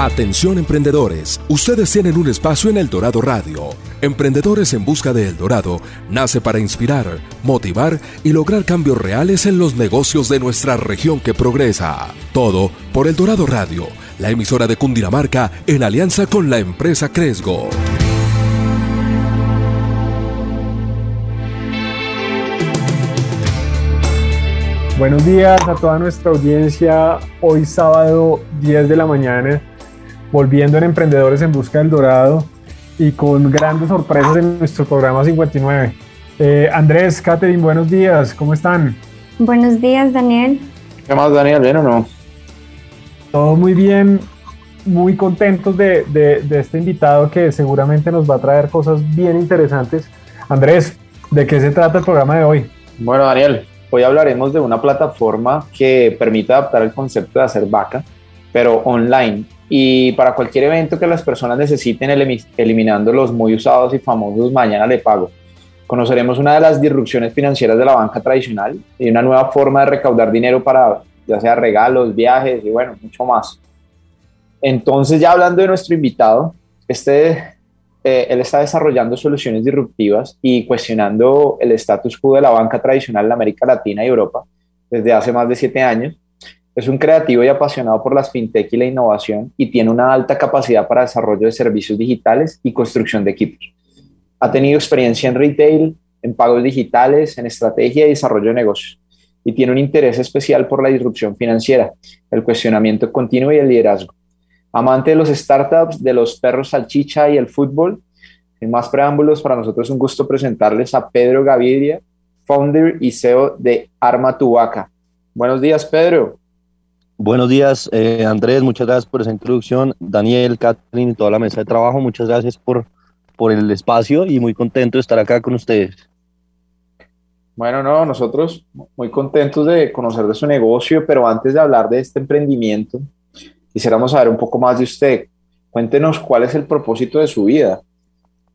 Atención emprendedores, ustedes tienen un espacio en El Dorado Radio. Emprendedores en Busca de El Dorado nace para inspirar, motivar y lograr cambios reales en los negocios de nuestra región que progresa. Todo por El Dorado Radio, la emisora de Cundinamarca en alianza con la empresa Cresgo. Buenos días a toda nuestra audiencia. Hoy sábado 10 de la mañana volviendo en Emprendedores en Busca del Dorado y con grandes sorpresas en nuestro programa 59. Eh, Andrés, Catherine, buenos días, ¿cómo están? Buenos días, Daniel. ¿Qué más, Daniel? ¿Bien o no? Todo muy bien, muy contentos de, de, este invitado que seguramente nos va a traer cosas bien interesantes. Andrés, ¿de qué se trata el programa de hoy? Bueno, Daniel, hoy hablaremos de una plataforma que permite adaptar el concepto de hacer vaca, pero online y para cualquier evento que las personas necesiten, eliminando los muy usados y famosos mañana de pago. Conoceremos una de las disrupciones financieras de la banca tradicional y una nueva forma de recaudar dinero para ya sea regalos, viajes y bueno, mucho más. Entonces, ya hablando de nuestro invitado, este, eh, él está desarrollando soluciones disruptivas y cuestionando el status quo de la banca tradicional en América Latina y Europa desde hace más de siete años es un creativo y apasionado por las fintech y la innovación y tiene una alta capacidad para desarrollo de servicios digitales y construcción de equipos. Ha tenido experiencia en retail, en pagos digitales, en estrategia y desarrollo de negocios y tiene un interés especial por la disrupción financiera, el cuestionamiento continuo y el liderazgo. Amante de los startups, de los perros salchicha y el fútbol, sin más preámbulos, para nosotros es un gusto presentarles a Pedro Gaviria, founder y CEO de Arma Tubaca. Buenos días, Pedro. Buenos días, eh, Andrés, muchas gracias por esa introducción. Daniel, Catherine y toda la mesa de trabajo, muchas gracias por, por el espacio y muy contento de estar acá con ustedes. Bueno, no, nosotros muy contentos de conocer de su negocio, pero antes de hablar de este emprendimiento, quisiéramos saber un poco más de usted. Cuéntenos cuál es el propósito de su vida.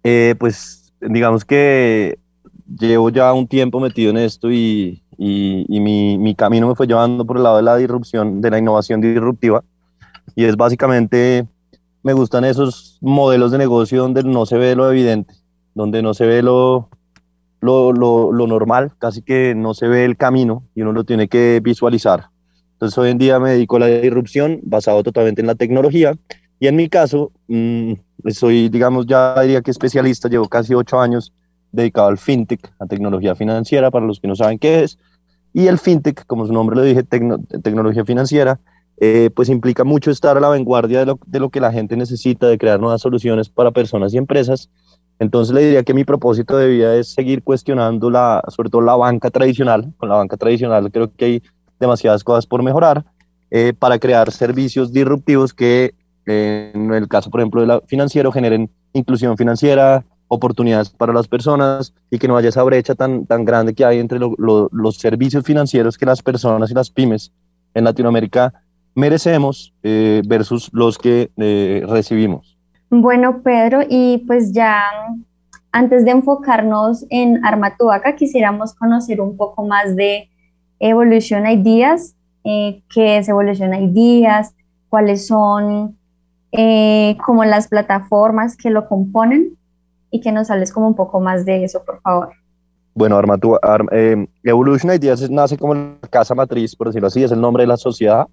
Eh, pues digamos que llevo ya un tiempo metido en esto y, y, mi, mi, camino me fue llevando por el lado de la disrupción, de la innovación disruptiva. Y es básicamente, me gustan esos modelos de negocio donde no se ve lo evidente, donde no se ve lo, lo, lo, lo normal, casi que no se ve el camino y uno lo tiene que visualizar. Entonces hoy en día me dedico a la disrupción basado totalmente en la tecnología y en mi caso mmm, soy, digamos, ya diría que especialista, llevo casi ocho años dedicado al fintech, a tecnología financiera, para los que no saben qué es. Y el fintech, como su nombre lo dije, tecnología financiera, eh, pues implica mucho estar a la vanguardia de lo, de lo, que la gente necesita, de crear nuevas soluciones para personas y empresas. Entonces le diría que mi propósito de vida es seguir cuestionando la, sobre todo la banca tradicional. Con la banca tradicional creo que hay demasiadas cosas por mejorar eh, para crear servicios disruptivos que eh, en el caso, por ejemplo, de la financiero generen inclusión financiera, oportunidades para las personas y que no haya esa brecha tan, tan grande que hay entre los servicios financieros que las personas y las pymes en Latinoamérica merecemos eh, versus los que eh, recibimos. Bueno, Pedro, y pues ya antes de enfocarnos en Armatuaca, quisiéramos conocer un poco más de Evolution Ideas, eh, qué es Evolution Ideas, cuáles son como las plataformas que lo componen y que nos hables como un poco más de eso, por favor. Bueno, Armatu, eh, Evolution Ideas nace como la casa matriz, por decirlo así, es el nombre de la sociedad.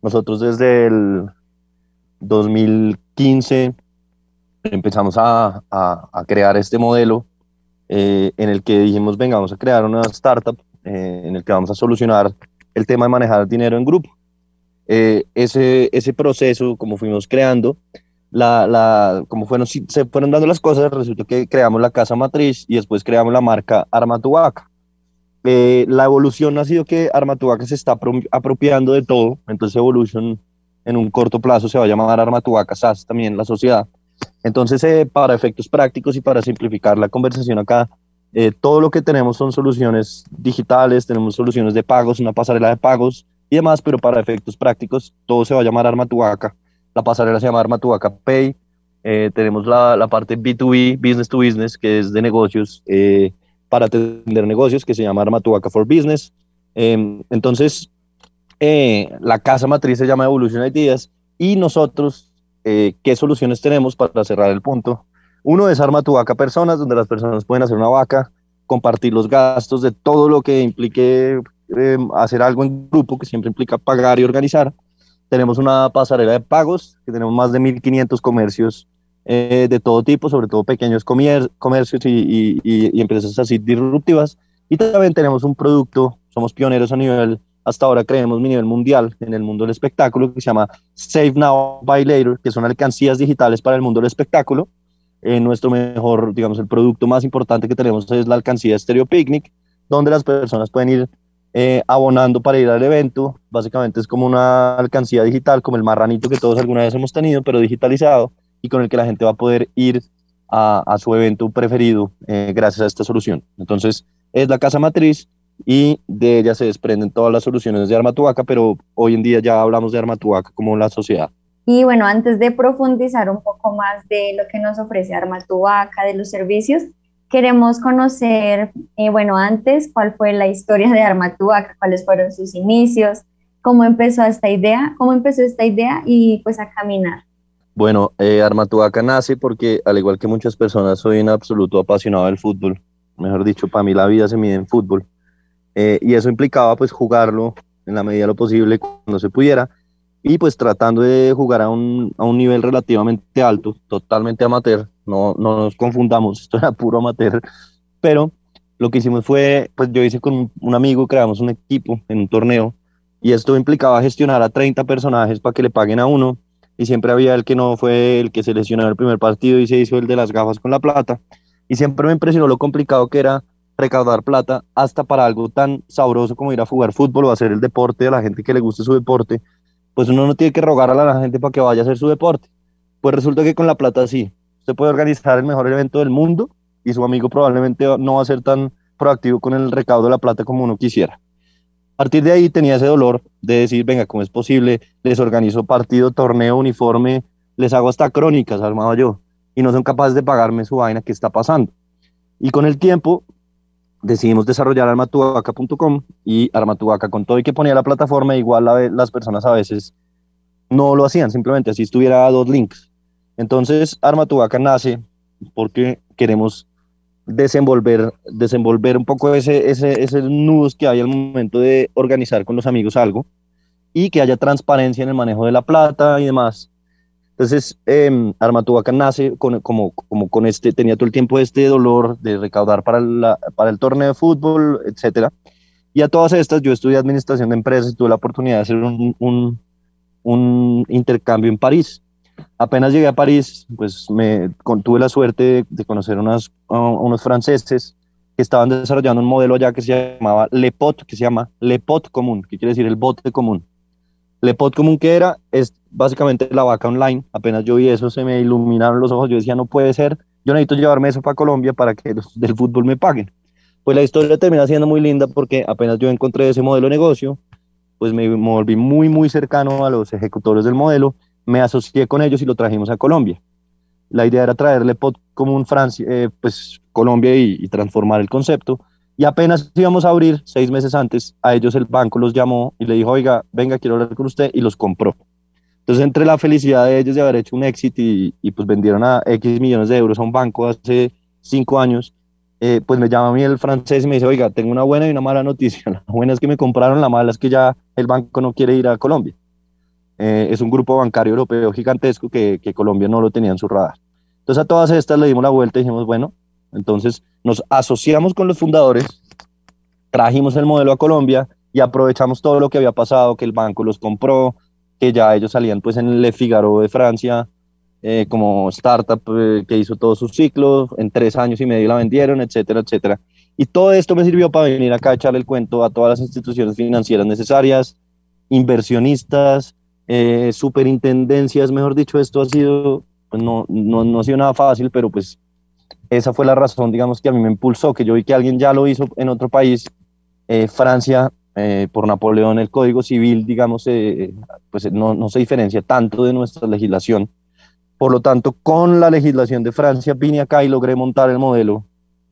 Nosotros desde el 2015 empezamos a, a, crear este modelo eh, en el que dijimos, venga, vamos a crear una startup eh, en el que vamos a solucionar el tema de manejar dinero en grupo. ese, ese proceso, como fuimos creando, la, la, como fueron, se fueron dando las cosas, resultó que creamos la casa matriz y después creamos la marca Armatubaca. Eh, la evolución ha sido que Armatubaca se está apropiando de todo, entonces Evolution en un corto plazo se va a llamar Armatubaca SAS también la sociedad. Entonces, eh, para efectos prácticos y para simplificar la conversación acá, eh, todo lo que tenemos son soluciones digitales, tenemos soluciones de pagos, una pasarela de pagos, y demás, pero para efectos prácticos todo se va a llamar Armatuaca. La pasarela se llama Armatuaca Pay. Eh, tenemos la, la, parte B2B, Business to Business, que es de negocios, eh, para atender negocios, que se llama Armatuaca for Business. Em, entonces, eh, la casa matriz se llama Evolution Ideas y nosotros, ¿qué soluciones tenemos para cerrar el punto? Uno es Armatuaca Personas, donde las personas pueden hacer una vaca, compartir los gastos de todo lo que implique em, hacer algo en grupo, que siempre implica pagar y organizar. Tenemos una pasarela de pagos, que tenemos más de 1.500 comercios eh, de todo tipo, sobre todo pequeños comercios y, y, empresas así disruptivas. Y también tenemos un producto, somos pioneros a nivel, hasta ahora creemos a nivel mundial en el mundo del espectáculo, que se llama Save Now, Buy Later, que son alcancías digitales para el mundo del espectáculo. Eh, nuestro mejor, digamos, el producto más importante que tenemos es la alcancía Stereo Picnic, donde las personas pueden ir eh, abonando para ir al evento. Básicamente es como una alcancía digital, como el marranito que todos alguna vez hemos tenido, pero digitalizado y con el que la gente va a poder ir a, su evento preferido eh, gracias a esta solución. Entonces, es la casa matriz y de ella se desprenden todas las soluciones de Armatuaca, pero hoy en día ya hablamos de Armatuaca como la sociedad. Y bueno, antes de profundizar un poco más de lo que nos ofrece Armatuaca, de los servicios, queremos conocer, eh, bueno, antes, cuál fue la historia de Armatuaca, cuáles fueron sus inicios, cómo empezó esta idea, cómo empezó esta idea y pues a caminar. Bueno, eh, Armatuaca nace porque, al igual que muchas personas, soy un absoluto apasionado del fútbol. Mejor dicho, para mí la vida se mide en fútbol. Eh, y eso implicaba pues jugarlo en la medida de lo posible cuando se pudiera y pues tratando de jugar a un, a un nivel relativamente alto, totalmente amateur, no, no nos confundamos, esto era puro amateur, pero lo que hicimos fue, pues yo hice con un amigo, creamos un equipo en un torneo y esto implicaba gestionar a 30 personajes para que le paguen a uno y siempre había el que no fue el que seleccionó el primer partido y se hizo el de las gafas con la plata y siempre me impresionó lo complicado que era recaudar plata hasta para algo tan sabroso como ir a jugar fútbol o hacer el deporte a la gente que le guste su deporte pues uno no tiene que rogar a la gente para que vaya a hacer su deporte. Pues resulta que con la plata sí, usted puede organizar el mejor evento del mundo y su amigo probablemente no va a ser tan proactivo con el recaudo de la plata como uno quisiera. A partir de ahí tenía ese dolor de decir, venga, ¿cómo es posible? Les organizo partido, torneo, uniforme, les hago hasta crónicas, armado yo, y no son capaces de pagarme su vaina, ¿qué está pasando? Y con el tiempo decidimos desarrollar armatuaca.com y armatuaca con todo y que ponía la plataforma, igual las personas a veces no lo hacían, simplemente así estuviera dos links. Entonces armatuaca nace porque queremos desenvolver, desenvolver un poco ese, ese, ese nudos que hay al momento de organizar con los amigos algo y que haya transparencia en el manejo de la plata y demás. Entonces, eh, nace con, como, como con este, tenía todo el tiempo este dolor de recaudar para, la, para el torneo de fútbol, etcétera. Y a todas estas, yo estudié administración de empresas y tuve la oportunidad de hacer un, un, un intercambio en París. Apenas llegué a París, pues me tuve la suerte de, conocer unas, unos franceses que estaban desarrollando un modelo allá que se llamaba Le Pot, que se llama Le Pot común, que quiere decir el bote común. Le Pot común que era, es básicamente la vaca online. Apenas yo vi eso, se me iluminaron los ojos. Yo decía, no puede ser. Yo necesito llevarme eso para Colombia para que los del fútbol me paguen. Pues la historia termina siendo muy linda porque apenas yo encontré ese modelo de negocio, pues me, volví muy, muy cercano a los ejecutores del modelo, me asocié con ellos y lo trajimos a Colombia. La idea era traerle pod común Francia, eh, pues Colombia y, y transformar el concepto. Y apenas íbamos a abrir, seis meses antes, a ellos el banco los llamó y le dijo, oiga, venga, quiero hablar con usted, y los compró. Entonces, entre la felicidad de ellos de haber hecho un éxito y, pues vendieron a X millones de euros a un banco hace cinco años, eh, pues me llama a mí el francés y me dice, oiga, tengo una buena y una mala noticia. La buena es que me compraron, la mala es que ya el banco no quiere ir a Colombia. Eh, es un grupo bancario europeo gigantesco que, que Colombia no lo tenía en su radar. Entonces a todas estas le dimos la vuelta y dijimos, bueno, entonces nos asociamos con los fundadores, trajimos el modelo a Colombia y aprovechamos todo lo que había pasado, que el banco los compró, que ya ellos salían pues en Le Figaro de Francia eh, como startup eh, que hizo todo su ciclo, en tres años y medio la vendieron, etcétera, etcétera. Y todo esto me sirvió para venir acá a echarle el cuento a todas las instituciones financieras necesarias, inversionistas, eh, superintendencias, mejor dicho, esto ha sido, pues no, no, no ha sido nada fácil, pero pues esa fue la razón, digamos, que a mí me impulsó, que yo vi que alguien ya lo hizo en otro país, Francia eh, por Napoleón el Código Civil, digamos, eh, pues no, no, se diferencia tanto de nuestra legislación. Por lo tanto, con la legislación de Francia vine acá y logré montar el modelo,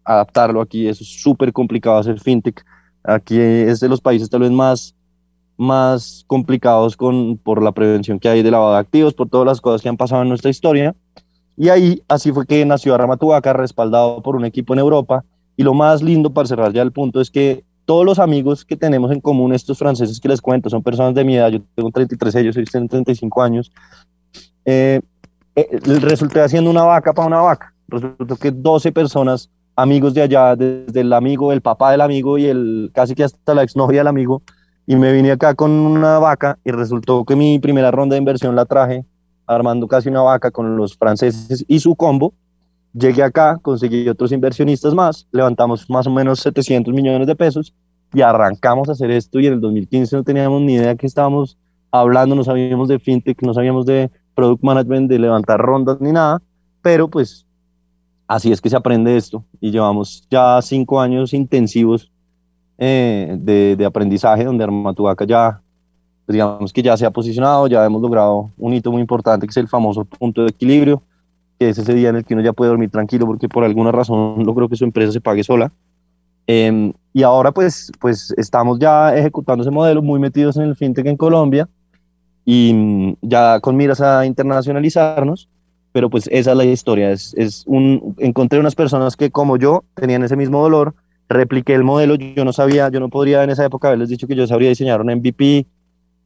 adaptarlo aquí. Es súper complicado hacer fintech. Aquí es de los países tal vez más, más complicados con, por la prevención que hay de lavado de activos, por todas las cosas que han pasado en nuestra historia. Y ahí, así fue que nació Armatuaca, respaldado por un equipo en Europa. Y lo más lindo para cerrar ya el punto es que todos los amigos que tenemos en común, estos franceses que les cuento, son personas de mi edad, yo tengo 33, ellos tienen 35 años, eh, eh, resulté haciendo una vaca para una vaca. Resultó que 12 personas, amigos de allá, desde el amigo, el papá del amigo y el casi que hasta la exnovia del amigo, y me vine acá con una vaca y resultó que mi primera ronda de inversión la traje armando casi una vaca con los franceses y su combo. Llegué acá, conseguí otros inversionistas más, levantamos más o menos 700 millones de pesos y arrancamos a hacer esto y en el 2015 no teníamos ni idea que estábamos hablando, no sabíamos de fintech, no sabíamos de product management, de levantar rondas ni nada, pero pues así es que se aprende esto y llevamos ya cinco años intensivos eh, de, aprendizaje donde Armatuaca ya, pues, digamos que ya se ha posicionado, ya hemos logrado un hito muy importante que es el famoso punto de equilibrio, que es ese día en el que uno ya puede dormir tranquilo porque por alguna razón logró que su empresa se pague sola. Eh, y ahora pues, pues estamos ya ejecutando ese modelo, muy metidos en el fintech en Colombia y mm, ya con miras a internacionalizarnos, pero pues esa es la historia, es, es un, encontré unas personas que como yo tenían ese mismo dolor, repliqué el modelo, yo no sabía, yo no podría en esa época haberles dicho que yo sabría diseñar un MVP,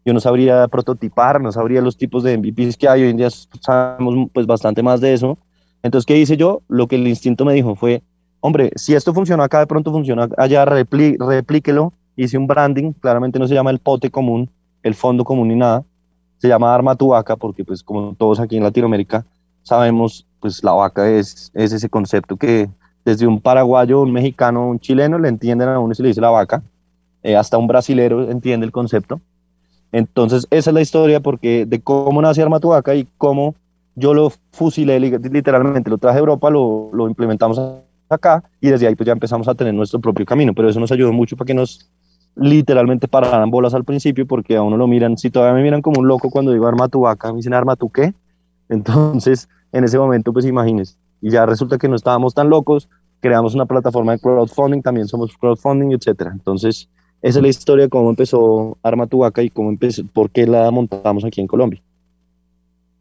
yo no sabría prototipar, no sabría los tipos de MVPs que hay, hoy en día sabemos pues bastante más de eso, entonces ¿qué hice yo? Lo que el instinto me dijo fue, hombre, si esto funciona acá, de pronto funciona allá, replíquelo, hice un branding, claramente no se llama el pote común, el fondo común ni nada, se llama arma tu vaca porque pues como todos aquí en Latinoamérica sabemos, pues la vaca es, es ese concepto que desde un paraguayo, un mexicano, un chileno le entienden a uno y se le dice la vaca, eh, hasta un brasilero entiende el concepto. Entonces esa es la historia porque de cómo nace arma tu vaca y cómo yo lo fusilé literalmente, lo traje a Europa, lo, lo implementamos acá y desde ahí pues ya empezamos a tener nuestro propio camino, pero eso nos ayudó mucho para que nos literalmente pararan bolas al principio porque a uno lo miran, si todavía me miran como un loco cuando digo arma me dicen arma tu qué, entonces en ese momento pues imagínense, y ya resulta que no estábamos tan locos, creamos una plataforma de crowdfunding, también somos crowdfunding, etcétera, entonces esa es la historia de cómo empezó Arma tu vaca y cómo empezó, por qué la montamos aquí en Colombia.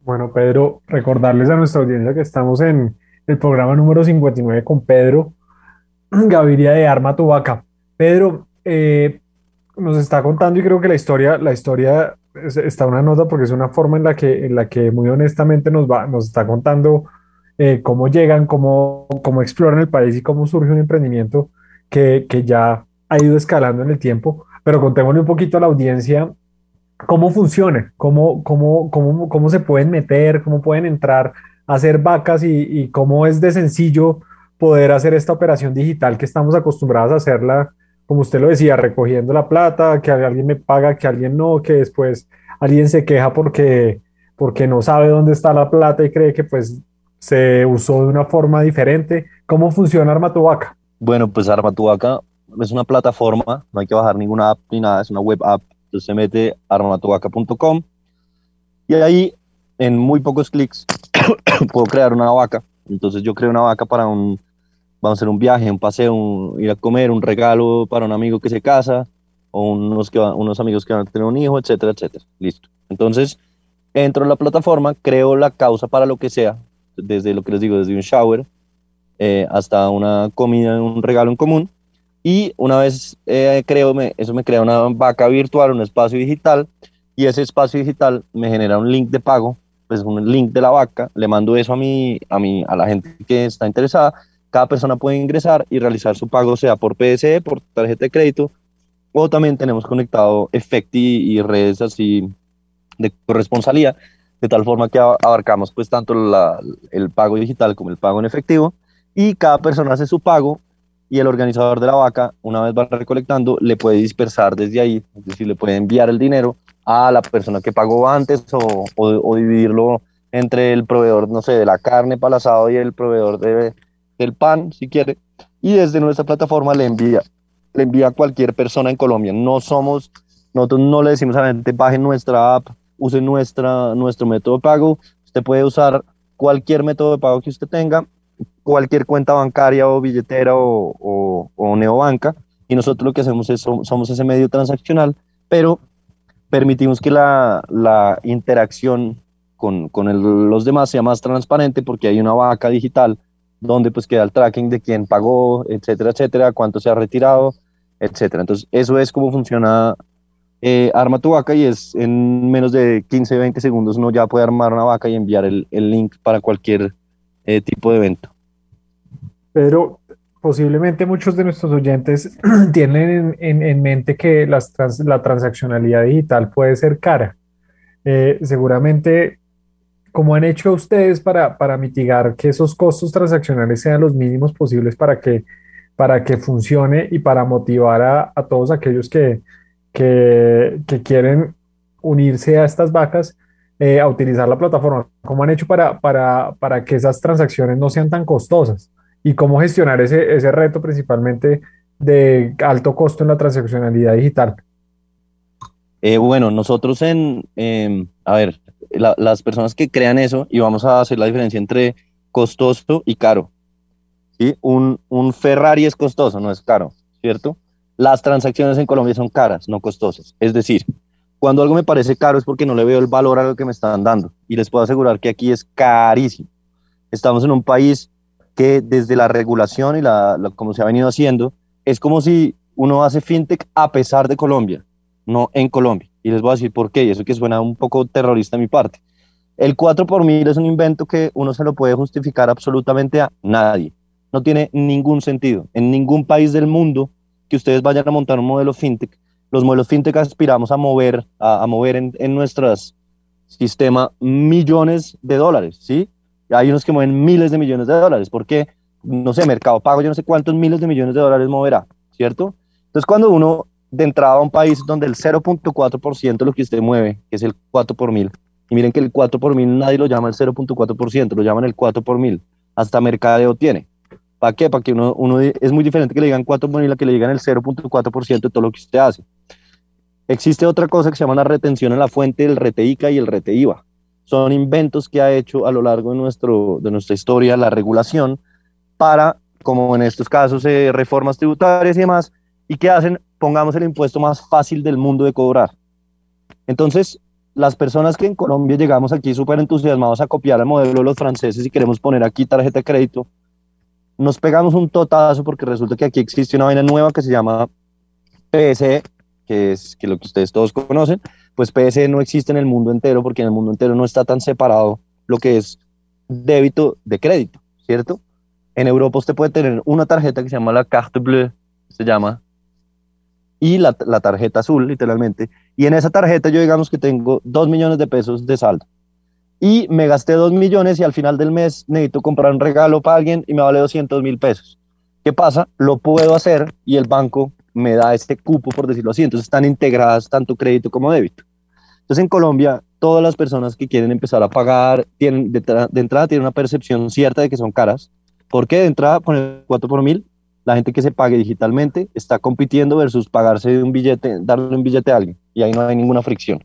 Bueno, Pedro, recordarles a nuestra audiencia que estamos en el programa número 59 con Pedro Gaviria de Arma tu vaca. Pedro, eh, nos está contando y creo que la historia, la historia está una nota porque es una forma en la que, en la que muy honestamente nos, va, nos está contando eh, cómo llegan, cómo, cómo exploran el país y cómo surge un emprendimiento que, que ya ha ido escalando en el tiempo. Pero contémosle un poquito a la audiencia cómo funciona, cómo, cómo, cómo, cómo se pueden meter, cómo pueden entrar a hacer vacas y, y cómo es de sencillo poder hacer esta operación digital que estamos acostumbrados a hacerla como usted lo decía, recogiendo la plata, que alguien me paga, que alguien no, que después alguien se queja porque, porque no sabe dónde está la plata y cree que pues se usó de una forma diferente. ¿Cómo funciona Armatubaca? Bueno, pues Armatubaca es una plataforma, no hay que bajar ninguna app ni nada, es una web app. Entonces se mete armatuvaca.com y ahí en muy pocos clics puedo crear una vaca. Entonces yo creo una vaca para un vamos a hacer un viaje, un paseo, ir a comer, un regalo para un amigo que se casa, o unos, que unos amigos que van a tener un hijo, etcétera, etcétera. Listo. Entonces, entro en la plataforma, creo la causa para lo que sea, desde lo que les digo, desde un shower eh, hasta una comida, un regalo en común. Y una vez eh, creo, me, eso me crea una vaca virtual, un espacio digital, y ese espacio digital me genera un link de pago, pues un link de la vaca, le mando eso a, mí, a, mí, a la gente que está interesada, cada persona puede ingresar y realizar su pago, sea por PSE, por tarjeta de crédito, o también tenemos conectado Efecti y redes así de corresponsalía, de tal forma que abarcamos pues tanto el pago digital como el pago en efectivo, y cada persona hace su pago y el organizador de la vaca, una vez va recolectando, le puede dispersar desde ahí, es decir, le puede enviar el dinero a la persona que pagó antes o, o dividirlo entre el proveedor, no sé, de la carne para el asado y el proveedor de, el pan, si quiere, y desde nuestra plataforma le envía le envía a cualquier persona en Colombia. No somos, nosotros no le decimos a la gente, bajen nuestra app, usen nuestra, nuestro método de pago. Usted puede usar cualquier método de pago que usted tenga, cualquier cuenta bancaria o billetera o, o, neobanca, y nosotros lo que hacemos es, somos ese medio transaccional, pero permitimos que la, interacción con, los demás sea más transparente porque hay una vaca digital donde pues queda el tracking de quién pagó, etcétera, etcétera, cuánto se ha retirado, etcétera. Entonces, eso es cómo funciona eh, Arma tu vaca y es en menos de 15, 20 segundos uno ya puede armar una vaca y enviar el, el link para cualquier eh, tipo de evento. Pero posiblemente muchos de nuestros oyentes tienen en, en, mente que las la transaccionalidad digital puede ser cara. Eh, seguramente ¿Cómo han hecho ustedes para, mitigar que esos costos transaccionales sean los mínimos posibles para que, para que funcione y para motivar a, todos aquellos que, que, que, quieren unirse a estas vacas eh, a utilizar la plataforma? ¿Cómo han hecho para, para, para que esas transacciones no sean tan costosas? ¿Y cómo gestionar ese, ese reto principalmente de alto costo en la transaccionalidad digital? Eh, bueno, nosotros en, eh, a ver, las personas que crean eso, y vamos a hacer la diferencia entre costoso y caro. ¿sí? Un, un Ferrari es costoso, no es caro, ¿cierto? Las transacciones en Colombia son caras, no costosas. Es decir, cuando algo me parece caro es porque no le veo el valor a lo que me están dando. Y les puedo asegurar que aquí es carísimo. Estamos en un país que desde la regulación y la, como se ha venido haciendo, es como si uno hace fintech a pesar de Colombia, no en Colombia. Y les voy a decir por qué, y eso que suena un poco terrorista a mi parte. El 4 por mil es un invento que uno se lo puede justificar absolutamente a nadie. No tiene ningún sentido. En ningún país del mundo que ustedes vayan a montar un modelo fintech, los modelos fintech aspiramos a mover, a, mover en, en nuestros sistema millones de dólares, ¿sí? Hay unos que mueven miles de millones de dólares, porque, no sé, Mercado Pago, yo no sé cuántos miles de millones de dólares moverá, ¿cierto? Entonces, cuando uno de entrada a un país donde el 0.4% de lo que usted mueve, que es el 4 por mil, y miren que el 4 por mil nadie lo llama el 0.4%, lo llaman el 4 por mil, hasta mercadeo tiene. ¿Para qué? Para que uno, uno, es muy diferente que le digan 4 por mil a que le digan el 0.4% de todo lo que usted hace. Existe otra cosa que se llama la retención en la fuente, el RTICA y el RTIVA. Son inventos que ha hecho a lo largo de, nuestro, de nuestra historia la regulación para, como en estos casos, eh, reformas tributarias y demás, y que hacen pongamos el impuesto más fácil del mundo de cobrar. Entonces, las personas que en Colombia llegamos aquí súper entusiasmados a copiar el modelo de los franceses y queremos poner aquí tarjeta de crédito, nos pegamos un totazo porque resulta que aquí existe una vaina nueva que se llama PSE, que es que lo que ustedes todos conocen, pues PSE no existe en el mundo entero porque en el mundo entero no está tan separado lo que es débito de crédito, ¿cierto? En Europa usted puede tener una tarjeta que se llama la carte bleue, se llama, y la, la, tarjeta azul, literalmente. Y en esa tarjeta yo digamos que tengo 2 millones de pesos de saldo. Y me gasté 2 millones y al final del mes necesito comprar un regalo para alguien y me vale 200 mil pesos. ¿Qué pasa? Lo puedo hacer y el banco me da este cupo, por decirlo así. Entonces están integradas tanto crédito como débito. Entonces en Colombia, todas las personas que quieren empezar a pagar, tienen, de, de entrada tienen una percepción cierta de que son caras. ¿Por qué? De entrada, con el 4 por mil, la gente que se pague digitalmente está compitiendo versus pagarse un billete, darle un billete a alguien, y ahí no hay ninguna fricción.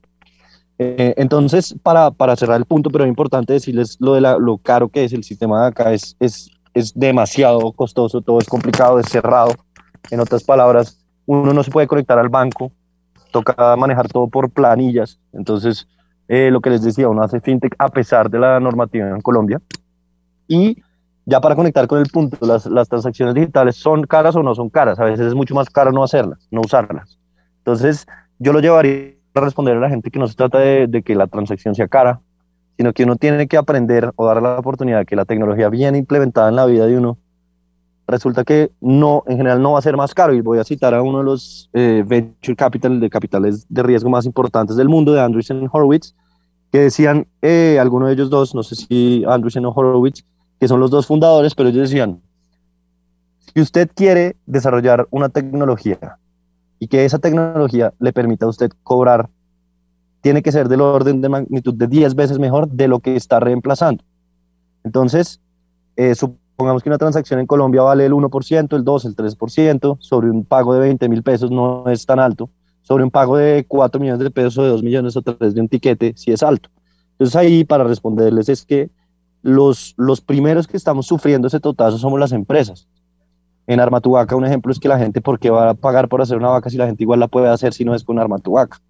Eh, entonces, para, para, cerrar el punto, pero es importante decirles lo de lo caro que es el sistema de acá, es, es, es demasiado costoso, todo es complicado, es cerrado. En otras palabras, uno no se puede conectar al banco, toca manejar todo por planillas. Entonces, eh, lo que les decía, uno hace fintech a pesar de la normativa en Colombia. Y ya para conectar con el punto, las, las, transacciones digitales son caras o no son caras. A veces es mucho más caro no hacerlas, no usarlas. Entonces, yo lo llevaría a responder a la gente que no se trata de, de que la transacción sea cara, sino que uno tiene que aprender o dar la oportunidad de que la tecnología bien implementada en la vida de uno resulta que no, en general no va a ser más caro. Y voy a citar a uno de los eh, venture capital, de capitales de riesgo más importantes del mundo, de Andreessen Horowitz, que decían, eh, alguno de ellos dos, no sé si Andreessen o Horowitz, que son los dos fundadores, pero ellos decían, si usted quiere desarrollar una tecnología y que esa tecnología le permita a usted cobrar, tiene que ser del orden de magnitud de 10 veces mejor de lo que está reemplazando. Entonces, eh, supongamos que una transacción en Colombia vale el 1%, el 2, el 3%, sobre un pago de 20 mil pesos no es tan alto, sobre un pago de 4 millones de pesos o de 2 millones o 3 de un tiquete sí es alto. Entonces ahí para responderles es que los, los primeros que estamos sufriendo ese totazo somos las empresas. En Armatubaca un ejemplo es que la gente, ¿por qué va a pagar por hacer una vaca si la gente igual la puede hacer si no es con Armatubaca?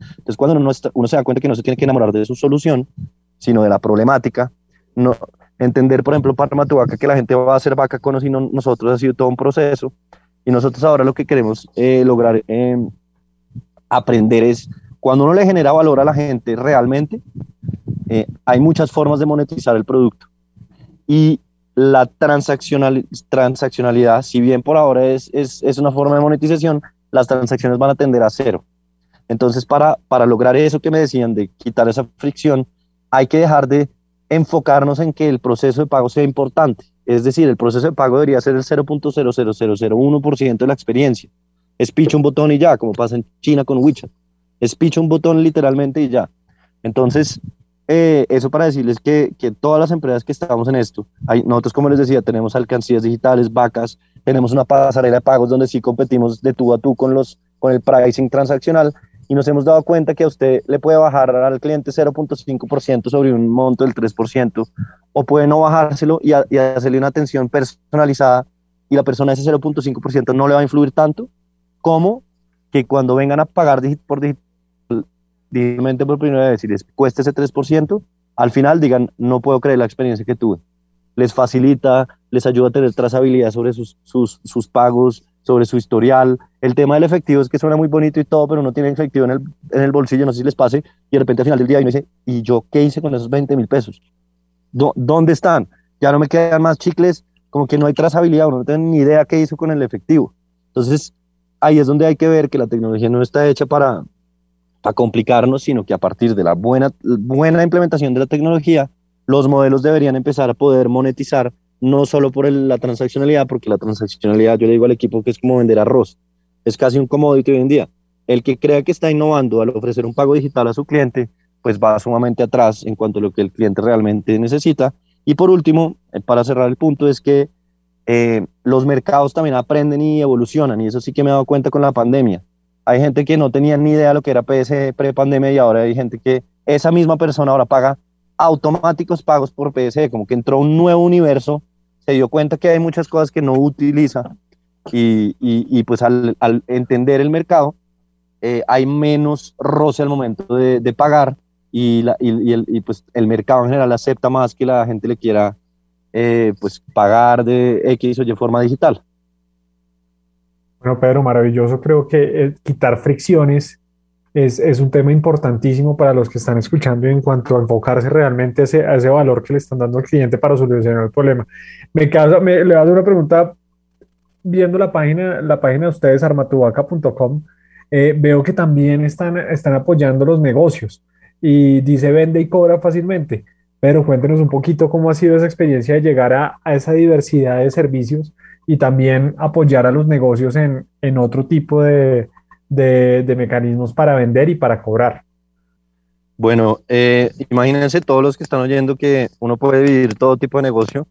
Entonces cuando uno, uno se da cuenta que no se tiene que enamorar de su solución, sino de la problemática, no, entender, por ejemplo, para Armatubaca que la gente va a hacer vaca con nosotros ha sido todo un proceso y nosotros ahora lo que queremos eh, lograr eh, aprender es cuando uno le genera valor a la gente realmente, eh, hay muchas formas de monetizar el producto. Y la transaccional, transaccionalidad, si bien por ahora es, es, es, una forma de monetización, las transacciones van a tender a cero. Entonces, para, para lograr eso que me decían, de quitar esa fricción, hay que dejar de enfocarnos en que el proceso de pago sea importante. Es decir, el proceso de pago debería ser el 0.00001% de la experiencia. Es picho un botón y ya, como pasa en China con WeChat. Es picho un botón literalmente y ya. Entonces, eh, eso para decirles que, que, todas las empresas que estamos en esto, hay, nosotros como les decía, tenemos alcancías digitales, vacas, tenemos una pasarela de pagos donde sí competimos de tú a tú con, los, con el pricing transaccional y nos hemos dado cuenta que a usted le puede bajar al cliente 0.5% sobre un monto del 3% o puede no bajárselo y, y hacerle una atención personalizada y la persona ese 0.5% no le va a influir tanto como que cuando vengan a pagar por digitalmente por primera vez y les cueste ese 3%, al final digan, no puedo creer la experiencia que tuve. Les facilita, les ayuda a tener trazabilidad sobre sus, sus, sus pagos, sobre su historial. El tema del efectivo es que suena muy bonito y todo, pero no tiene efectivo en el, en el bolsillo, no sé si les pase, y de repente al final del día uno dice, ¿y yo qué hice con esos 20 mil pesos? ¿Dónde están? Ya no me quedan más chicles, como que no hay trazabilidad, uno no tiene ni idea qué hizo con el efectivo. Entonces, ahí es donde hay que ver que la tecnología no está hecha para, para complicarnos, sino que a partir de la buena, buena implementación de la tecnología, los modelos deberían empezar a poder monetizar no solo por la transaccionalidad, porque la transaccionalidad, yo le digo al equipo que es como vender arroz, es casi un commodity hoy en día. El que crea que está innovando al ofrecer un pago digital a su cliente, pues va sumamente atrás en cuanto a lo que el cliente realmente necesita. Y por último, eh, para cerrar el punto, es que eh, los mercados también aprenden y evolucionan, y eso sí que me he dado cuenta con la pandemia. Hay gente que no tenía ni idea de lo que era PS pre-pandemia y ahora hay gente que esa misma persona ahora paga automáticos pagos por PS, como que entró un nuevo universo, se dio cuenta que hay muchas cosas que no utiliza y, y, pues al, al, entender el mercado eh, hay menos roce al momento de, de pagar y, la, y, el, y, pues el mercado en general acepta más que la gente le quiera eh, pues pagar de X o Y forma digital. Bueno, Pedro, maravilloso. Creo que eh, quitar fricciones es, es, un tema importantísimo para los que están escuchando en cuanto a enfocarse realmente a ese, a ese valor que le están dando al cliente para solucionar el problema. Me, causa, me le hacer una pregunta viendo la página, la página de ustedes, armatubaca.com. Eh, veo que también están, están apoyando los negocios y dice vende y cobra fácilmente. Pero cuéntenos un poquito cómo ha sido esa experiencia de llegar a, a esa diversidad de servicios y también apoyar a los negocios en, en otro tipo de, de, mecanismos para vender y para cobrar. Bueno, eh, imagínense todos los que están oyendo que uno puede dividir todo tipo de negocio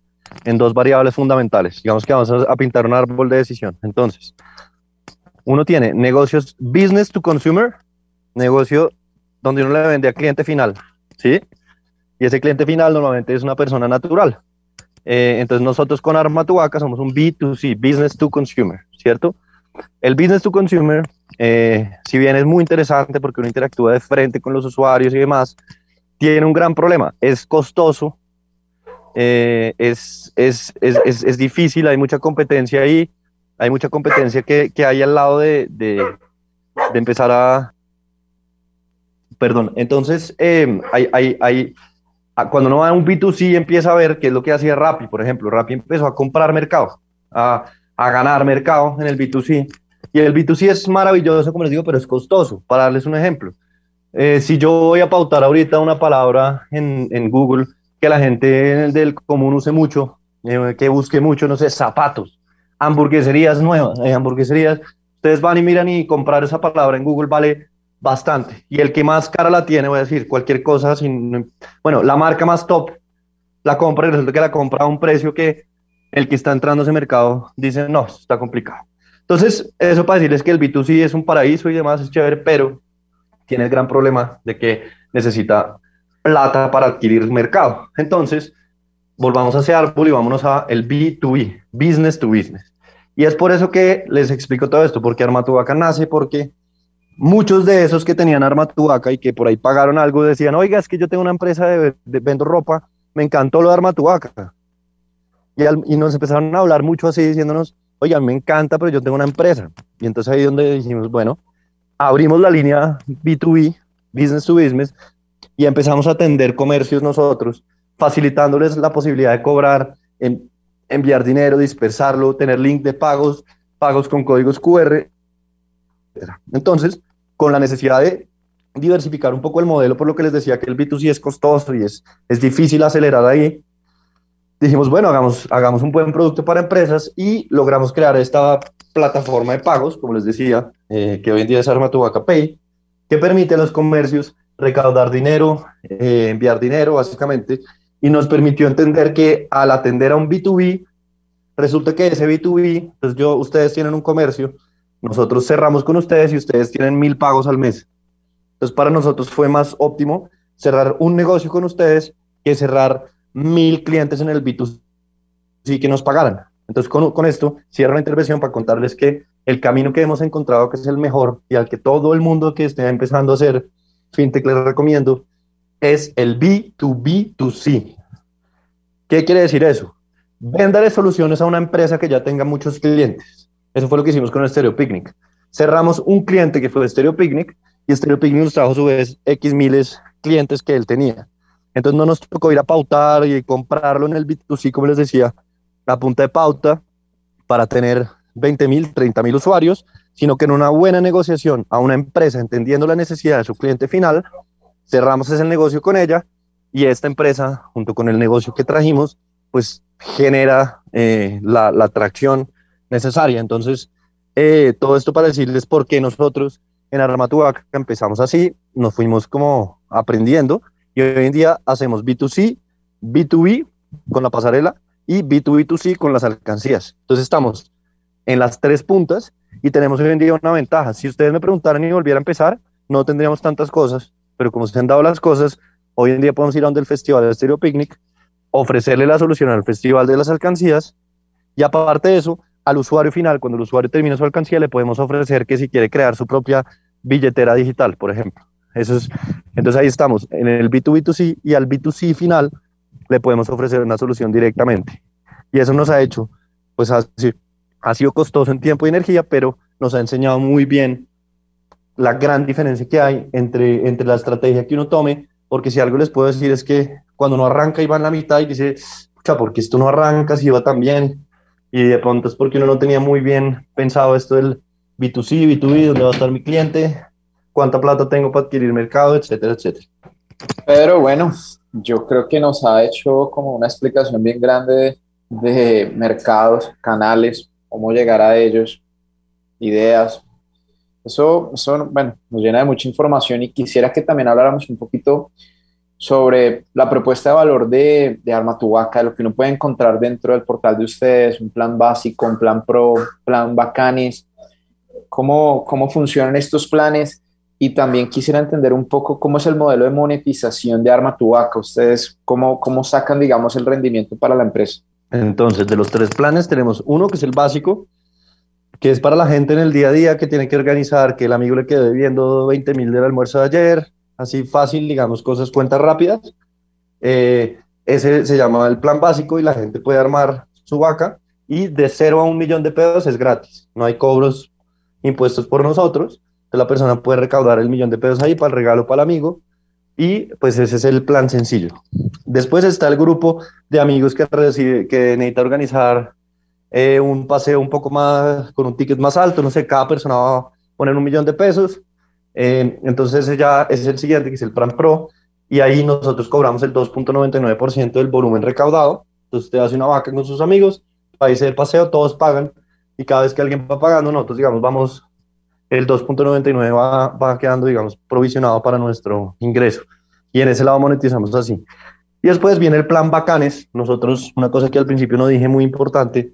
en dos variables fundamentales. Digamos que vamos a, a pintar un árbol de decisión. Entonces, uno tiene negocios business to consumer, negocio donde uno le vende al cliente final, ¿sí? y ese cliente final normalmente es una persona natural. Eh, entonces nosotros con Armatubaca somos un B2C, Business to Consumer, ¿cierto? El Business to Consumer, eh, si bien es muy interesante porque uno interactúa de frente con los usuarios y demás, tiene un gran problema, es costoso, eh, es, es, es, es, difícil, hay mucha competencia ahí, hay mucha competencia que, que hay al lado de, de, empezar a... Perdón, entonces hay, hay, hay cuando uno va a un B2C empieza a ver qué es lo que hacía Rappi, por ejemplo. Rappi empezó a comprar mercado, a, a ganar mercado en el B2C. Y el B2C es maravilloso, como les digo, pero es costoso. Para darles un ejemplo, eh, si yo voy a pautar ahorita una palabra en, Google que la gente del común use mucho, eh, que busque mucho, no sé, zapatos, hamburgueserías nuevas, eh, hamburgueserías, ustedes van y miran y comprar esa palabra en Google vale bastante. Y el que más cara la tiene, voy a decir, cualquier cosa, sin, bueno, la marca más top la compra y resulta que la compra a un precio que el que está entrando a ese mercado dice, no, está complicado. Entonces, eso para decirles que el B2C es un paraíso y demás, es chévere, pero tiene el gran problema de que necesita plata para adquirir mercado. Entonces, volvamos a ese árbol y vámonos a el B2B, business to business. Y es por eso que les explico todo esto, porque Armatubaca nace porque muchos de esos que tenían Armatubaca y que por ahí pagaron algo decían, oiga, es que yo tengo una empresa de, vendo ropa, me encantó lo de Armatubaca. Y, y nos empezaron a hablar mucho así, diciéndonos, oiga, me encanta, pero yo tengo una empresa. Y entonces ahí donde dijimos, bueno, abrimos la línea B2B, business to business, y empezamos a atender comercios nosotros, facilitándoles la posibilidad de cobrar, en, enviar dinero, dispersarlo, tener link de pagos, pagos con códigos QR. Entonces, con la necesidad de diversificar un poco el modelo, por lo que les decía que el B2C es costoso y es, es difícil acelerar ahí, dijimos, bueno, hagamos, hagamos un buen producto para empresas y logramos crear esta plataforma de pagos, como les decía, eh, que hoy en día es Armatubaca Pay, que permite a los comercios recaudar dinero, eh, enviar dinero, básicamente, y nos permitió entender que al atender a un B2B, resulta que ese B2B, pues yo, ustedes tienen un comercio, nosotros cerramos con ustedes y ustedes tienen mil pagos al mes. Entonces, para nosotros fue más óptimo cerrar un negocio con ustedes que cerrar mil clientes en el B2C que nos pagaran. Entonces, con, con esto, cierro la intervención para contarles que el camino que hemos encontrado, que es el mejor y al que todo el mundo que esté empezando a hacer fintech les recomiendo, es el B2B2C. ¿Qué quiere decir eso? Véndale soluciones a una empresa que ya tenga muchos clientes. Eso fue lo que hicimos con Stereo Picnic. Cerramos un cliente que fue Stereo Picnic y Stereo Picnic nos trajo a su vez X miles clientes que él tenía. Entonces no nos tocó ir a pautar y comprarlo en el B2C, como les decía, a punta de pauta para tener 20 mil, 30 mil usuarios, sino que en una buena negociación a una empresa, entendiendo la necesidad de su cliente final, cerramos ese negocio con ella y esta empresa, junto con el negocio que trajimos, pues genera eh, la, atracción necesaria. Entonces, eh, todo esto para decirles por qué nosotros en Armatuac empezamos así, nos fuimos como aprendiendo y hoy en día hacemos B2C, B2B con la pasarela y B2B2C con las alcancías. Entonces estamos en las tres puntas y tenemos hoy en día una ventaja. Si ustedes me preguntaran y volviera a empezar, no tendríamos tantas cosas, pero como se han dado las cosas, hoy en día podemos ir a donde el Festival de Stereo Picnic, ofrecerle la solución al Festival de las Alcancías y aparte de eso, al usuario final, cuando el usuario termina su alcancía, le podemos ofrecer que si quiere crear su propia billetera digital, por ejemplo. Eso es, entonces ahí estamos, en el B2B2C y al B2C final le podemos ofrecer una solución directamente. Y eso nos ha hecho, pues así, ha sido costoso en tiempo y energía, pero nos ha enseñado muy bien la gran diferencia que hay entre, entre la estrategia que uno tome, porque si algo les puedo decir es que cuando uno arranca y va en la mitad y dice, escucha, porque esto no arranca si va tan bien? Y de pronto es porque uno no tenía muy bien pensado esto del B2C, B2B, dónde va a estar mi cliente, cuánta plata tengo para adquirir mercado, etcétera, etcétera. Pedro, bueno, yo creo que nos ha hecho como una explicación bien grande de mercados, canales, cómo llegar a ellos, ideas. Eso, eso, bueno, nos llena de mucha información y quisiera que también habláramos un poquito sobre la propuesta de valor de, de Armatubaca, lo que uno puede encontrar dentro del portal de ustedes, un plan básico, un plan pro, plan bacanis, cómo, cómo funcionan estos planes y también quisiera entender un poco cómo es el modelo de monetización de Armatubaca, ustedes cómo, cómo sacan, digamos, el rendimiento para la empresa. Entonces, de los tres planes tenemos uno que es el básico, que es para la gente en el día a día que tiene que organizar, que el amigo le quedó debiendo 20 mil del almuerzo de ayer, así fácil, digamos, cosas, cuentas rápidas. Eh, ese se llama el plan básico y la gente puede armar su vaca. Y de cero a un millón de pesos es gratis, no hay cobros impuestos por nosotros, la persona puede recaudar el millón de pesos ahí para el regalo para el amigo y pues ese es el plan sencillo. Después está el grupo de amigos que, recibe, que necesita organizar eh, un paseo un poco más, con un ticket más alto, no sé, cada persona va a poner un millón de pesos. Eh, entonces ya es el siguiente, que es el plan pro, y ahí nosotros cobramos el 2.99% del volumen recaudado. Entonces usted hace una vaca con sus amigos, país de paseo, todos pagan, y cada vez que alguien va pagando, nosotros, digamos, vamos el 2.99 va, va, quedando, digamos, provisionado para nuestro ingreso. Y en ese lado monetizamos así. Y después viene el plan Bacanes. Nosotros, una cosa que al principio no dije muy importante,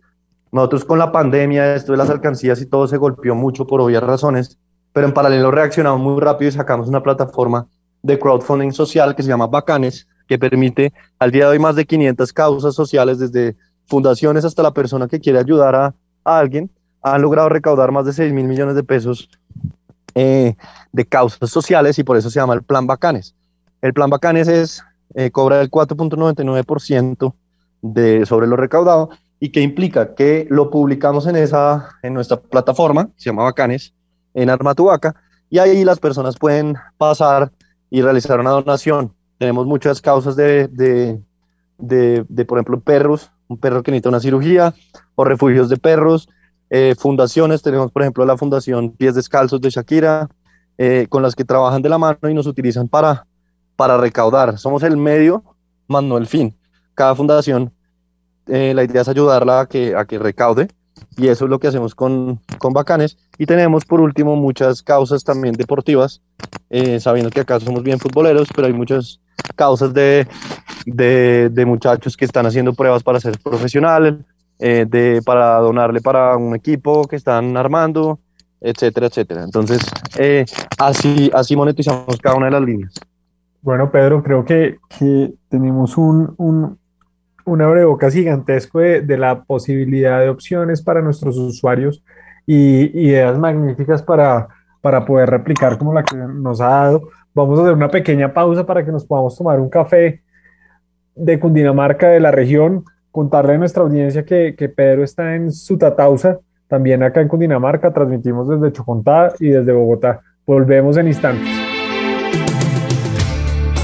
nosotros con la pandemia, esto de las alcancías y todo se golpeó mucho por obvias razones, pero en paralelo reaccionamos muy rápido y sacamos una plataforma de crowdfunding social que se llama Bacanes, que permite al día de hoy más de 500 causas sociales, desde fundaciones hasta la persona que quiere ayudar a, alguien, han logrado recaudar más de 6 mil millones de pesos eh, de causas sociales y por eso se llama el Plan Bacanes. El Plan Bacanes es, eh, el 4.99% de, sobre lo recaudado y que implica que lo publicamos en, esa, en nuestra plataforma, se llama Bacanes, en Armatuaca, y ahí las personas pueden pasar y realizar una donación. Tenemos muchas causas de, de, de, por ejemplo, perros, un perro que necesita una cirugía, o refugios de perros, eh, fundaciones, tenemos por ejemplo la Fundación Pies Descalzos de Shakira, eh, con las que trabajan de la mano y nos utilizan para, para recaudar. Somos el medio, más no el fin. Cada fundación, eh, la idea es ayudarla a que, a que recaude y eso es lo que hacemos con, con Bacanes. Y tenemos por último muchas causas también deportivas, sabiendo que acá somos bien futboleros, pero hay muchas causas de, de, de muchachos que están haciendo pruebas para ser profesional, eh, de, para donarle para un equipo que están armando, etcétera, etcétera. Entonces, eh, así, así monetizamos cada una de las líneas. Bueno, Pedro, creo que, que tenemos un, un un abrebocas gigantesco de, de, la posibilidad de opciones para nuestros usuarios y ideas magníficas para, para poder replicar como la que nos ha dado. Vamos a hacer una pequeña pausa para que nos podamos tomar un café de Cundinamarca, de la región, contarle a nuestra audiencia que, Pedro está en Sutatausa, también acá en Cundinamarca, transmitimos desde Chocontá y desde Bogotá. Volvemos en instantes.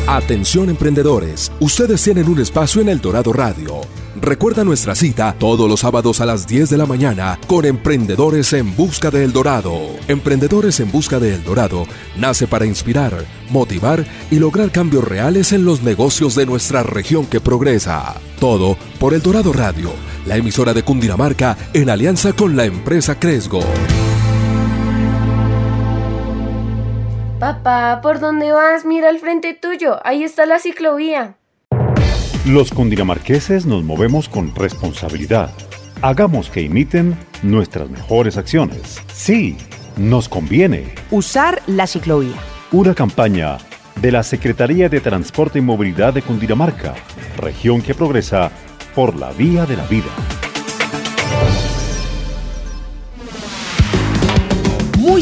Atención emprendedores, ustedes tienen un espacio en El Dorado Radio. Recuerda nuestra cita todos los sábados a las 10 de la mañana con Emprendedores en Busca de Dorado. Emprendedores en Busca de Dorado nace para inspirar, motivar y lograr cambios reales en los negocios de nuestra región que progresa. Todo por El Dorado Radio, la emisora de Cundinamarca en alianza con la empresa Cresgo. Papá, ¿por dónde vas? Mira al frente tuyo, ahí está la ciclovía. Los cundinamarqueses nos movemos con responsabilidad. Hagamos que imiten nuestras mejores acciones. Sí, nos conviene. Usar la ciclovía. Una campaña de la Secretaría de Transporte y Movilidad de Cundinamarca, región que progresa por la vía de la vida.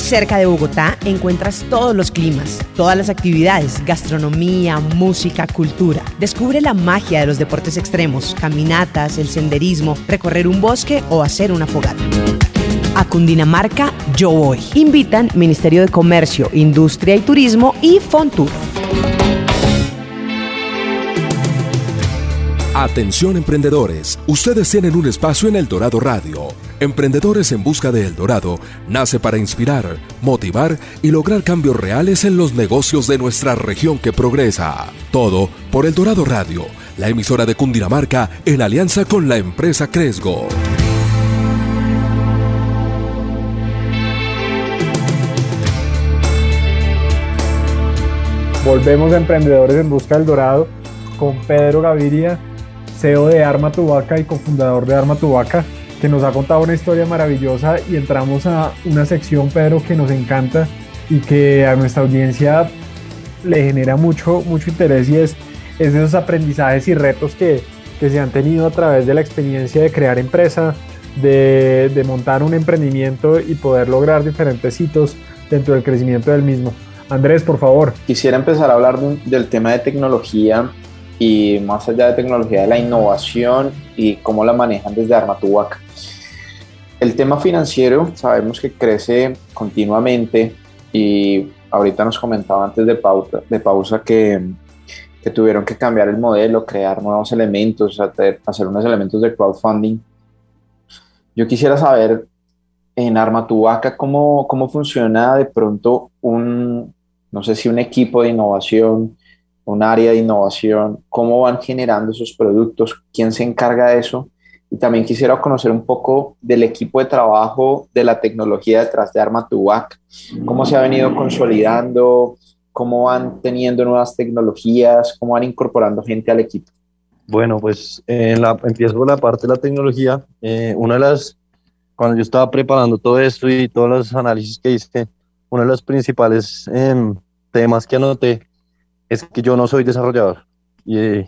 Cerca de Bogotá encuentras todos los climas, todas las actividades, gastronomía, música, cultura. Descubre la magia de los deportes extremos, caminatas, el senderismo, recorrer un bosque o hacer una fogata. A Cundinamarca yo voy. Invitan Ministerio de Comercio, Industria y Turismo y Fontur. Atención emprendedores, ustedes tienen un espacio en El Dorado Radio. Emprendedores en Busca de El Dorado nace para inspirar, motivar y lograr cambios reales en los negocios de nuestra región que progresa. Todo por El Dorado Radio, la emisora de Cundinamarca en alianza con la empresa Cresgo. Volvemos a Emprendedores en Busca del Dorado con Pedro Gaviria CEO de Arma Tubaca y cofundador de Arma Tubaca, que nos ha contado una historia maravillosa y entramos a una sección, Pedro, que nos encanta y que a nuestra audiencia le genera mucho, mucho interés y es, es de esos aprendizajes y retos que, que se han tenido a través de la experiencia de crear empresa, de, de montar un emprendimiento y poder lograr diferentes hitos dentro del crecimiento del mismo. Andrés, por favor. Quisiera empezar a hablar del tema de tecnología y más allá de tecnología, de la innovación y cómo la manejan desde Armatubac. El tema financiero sabemos que crece continuamente y ahorita nos comentaba antes de pausa, de pausa que, que tuvieron que cambiar el modelo, crear nuevos elementos, hacer unos elementos de crowdfunding. Yo quisiera saber en Armatubaca cómo, cómo funciona de pronto un, no sé si un equipo de innovación, un área de innovación, cómo van generando esos productos, quién se encarga de eso. Y también quisiera conocer un poco del equipo de trabajo de la tecnología detrás de Armatubac, cómo se ha venido consolidando, cómo van teniendo nuevas tecnologías, cómo van incorporando gente al equipo. Bueno, pues en la, empiezo por la parte de la tecnología. Eh, una de las, cuando yo estaba preparando todo esto y todos los análisis que hice, uno de los principales em, temas que anoté es que yo no soy desarrollador. Y,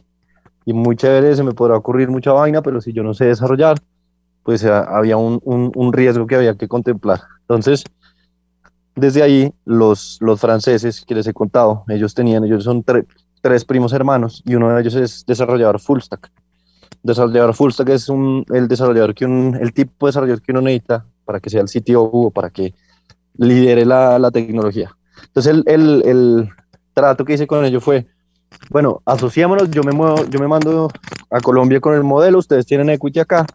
y muy chévere, se me podrá ocurrir mucha vaina, pero si yo no sé desarrollar, pues había un, un, riesgo que había que contemplar. Entonces, desde ahí, los, los franceses que les he contado, ellos tenían, ellos son tres primos hermanos y uno de ellos es desarrollador full stack. Desarrollador full stack es un, el desarrollador que un, el tipo de desarrollador que uno necesita para que sea el sitio o para que lidere la, la tecnología. Entonces, el, el, trato que hice con ellos fue, bueno, asociémonos, yo me, muevo, yo me mando a Colombia con el modelo, ustedes tienen equity acá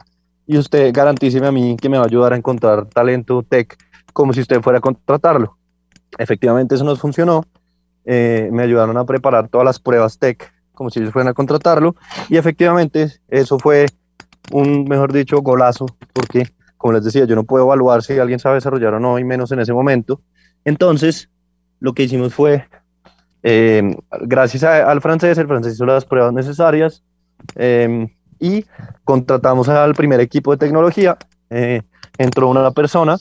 y usted garantíceme a mí que me va a ayudar a encontrar talento tech como si usted fuera a contratarlo. Efectivamente, eso nos funcionó. Eh, me ayudaron a preparar todas las pruebas tech como si ellos fueran a contratarlo y efectivamente eso fue un, mejor dicho, golazo porque, como les decía, yo no puedo evaluar si alguien sabe desarrollar o no, y menos en ese momento. Entonces, lo que hicimos fue, eh, gracias al francés, el francés hizo las pruebas necesarias eh, y contratamos al primer equipo de tecnología. entró una persona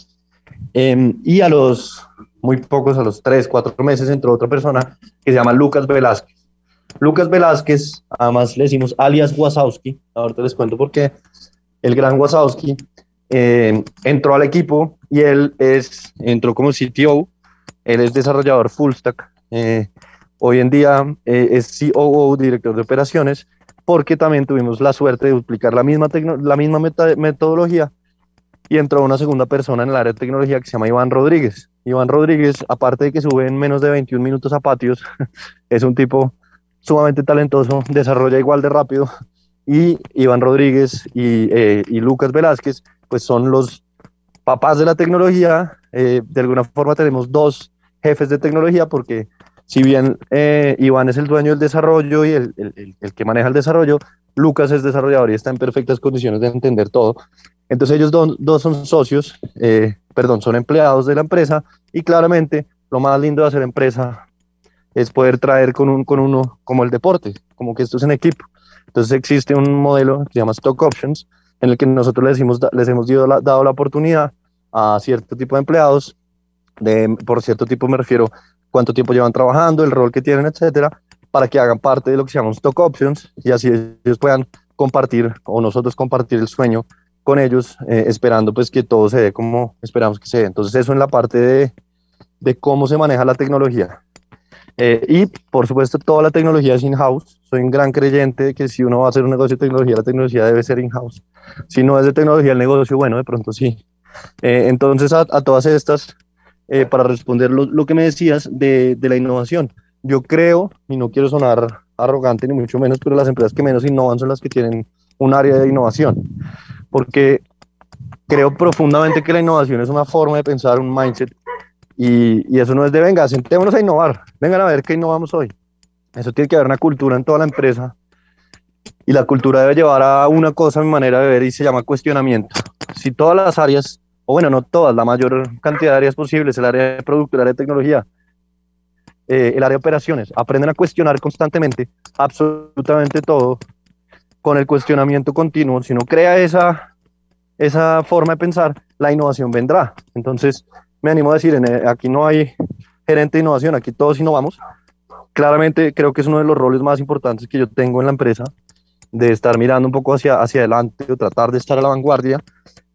y a los muy pocos, a los tres, cuatro meses, entró otra persona que se llama Lucas Velázquez. Lucas Velázquez, además le decimos alias Wasowski, ahorita les cuento por qué, el gran Wasowski, eh, entró al equipo y él es, entró como CTO, él es desarrollador full stack, eh, hoy en día eh, es COO, director de operaciones, porque también tuvimos la suerte de duplicar la misma, la misma metodología y entró una segunda persona en el área de tecnología que se llama Iván Rodríguez. Iván Rodríguez, aparte de que sube en menos de 21 minutos a patios, es un tipo sumamente talentoso, desarrolla igual de rápido. Y Iván Rodríguez y, eh, Lucas Velázquez, pues son los papás de la tecnología. Eh, de alguna forma tenemos dos jefes de tecnología porque si bien eh, Iván es el dueño del desarrollo y el, el, que maneja el desarrollo, Lucas es desarrollador y está en perfectas condiciones de entender todo. Entonces ellos dos, son socios, eh, perdón, son empleados de la empresa y claramente lo más lindo de hacer empresa es poder traer con, un, con uno como el deporte, como que esto es en equipo. Entonces existe un modelo que se llama Stock Options, en el que nosotros les, hemos, les hemos dado la, dado la oportunidad a cierto tipo de empleados, de, por cierto tipo me refiero cuánto tiempo llevan trabajando, el rol que tienen, etcétera, para que hagan parte de lo que se llama Stock Options y así ellos puedan compartir o nosotros compartir el sueño con ellos, eh, esperando pues que todo se dé como esperamos que se dé. Entonces eso en la parte de, de cómo se maneja la tecnología. Eh, y por supuesto toda la tecnología es in-house. Soy un gran creyente de que si uno va a hacer un negocio de tecnología, la tecnología debe ser in-house. Si no es de tecnología el negocio, bueno, de pronto sí. Eh, entonces a, a, todas estas, para responder lo, que me decías de, la innovación, yo creo, y no quiero sonar arrogante ni mucho menos, pero las empresas que menos innovan son las que tienen un área de innovación porque creo profundamente que la innovación es una forma de pensar, un mindset, y, eso no es de venga, sentémonos a innovar, vengan a ver qué innovamos hoy. Eso tiene que haber una cultura en toda la empresa, y la cultura debe llevar a una cosa, mi manera de ver, y se llama cuestionamiento. Si todas las áreas, o bueno, no todas, la mayor cantidad de áreas posibles, el área de producto, el área de tecnología, eh, el área de operaciones, aprenden a cuestionar constantemente absolutamente todo, con el cuestionamiento continuo, si no crea esa, esa forma de pensar, la innovación vendrá. Entonces, me animo a decir, en, eh, aquí no hay gerente de innovación, aquí todos innovamos. Claramente creo que es uno de los roles más importantes que yo tengo en la empresa, de estar mirando un poco hacia, hacia adelante o tratar de estar a la vanguardia,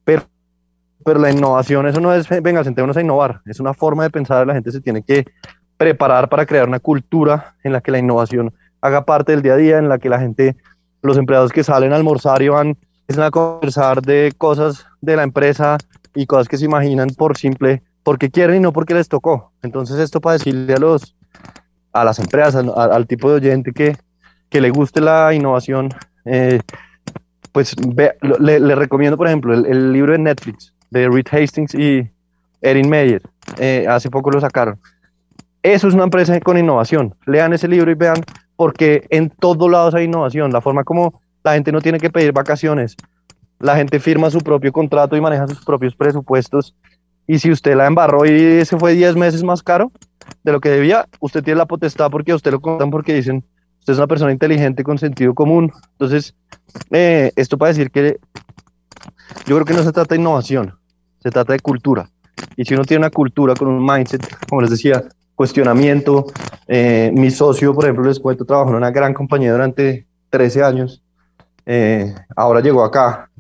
pero, pero la innovación, eso no es, venga, sentémonos a innovar, es una forma de pensar, la gente se tiene que preparar para crear una cultura en la que la innovación haga parte del día a día, en la que la gente los empleados que salen a almorzar y van a conversar de cosas de la empresa y cosas que se imaginan por simple, porque quieren y no porque les tocó. Entonces esto para decirle a los a las empresas, al, tipo de oyente que, que le guste la innovación, eh, pues le, le, recomiendo, por ejemplo, el, libro de Netflix de Reed Hastings y Erin Meyer. Eh, hace poco lo sacaron. Eso es una empresa con innovación. Lean ese libro y vean porque en todos lados hay innovación, la forma como la gente no tiene que pedir vacaciones, la gente firma su propio contrato y maneja sus propios presupuestos, y si usted la embarró y se fue 10 meses más caro, de lo que debía, usted tiene la potestad porque usted lo contan porque dicen, usted es una persona inteligente con sentido común. Entonces, eh, esto para decir que yo creo que no se trata de innovación, se trata de cultura. Y si uno tiene una cultura con un mindset, como les decía, cuestionamiento, eh, mi socio, por ejemplo, les cuento, trabajó en una gran compañía durante 13 años, eh, ahora llegó acá,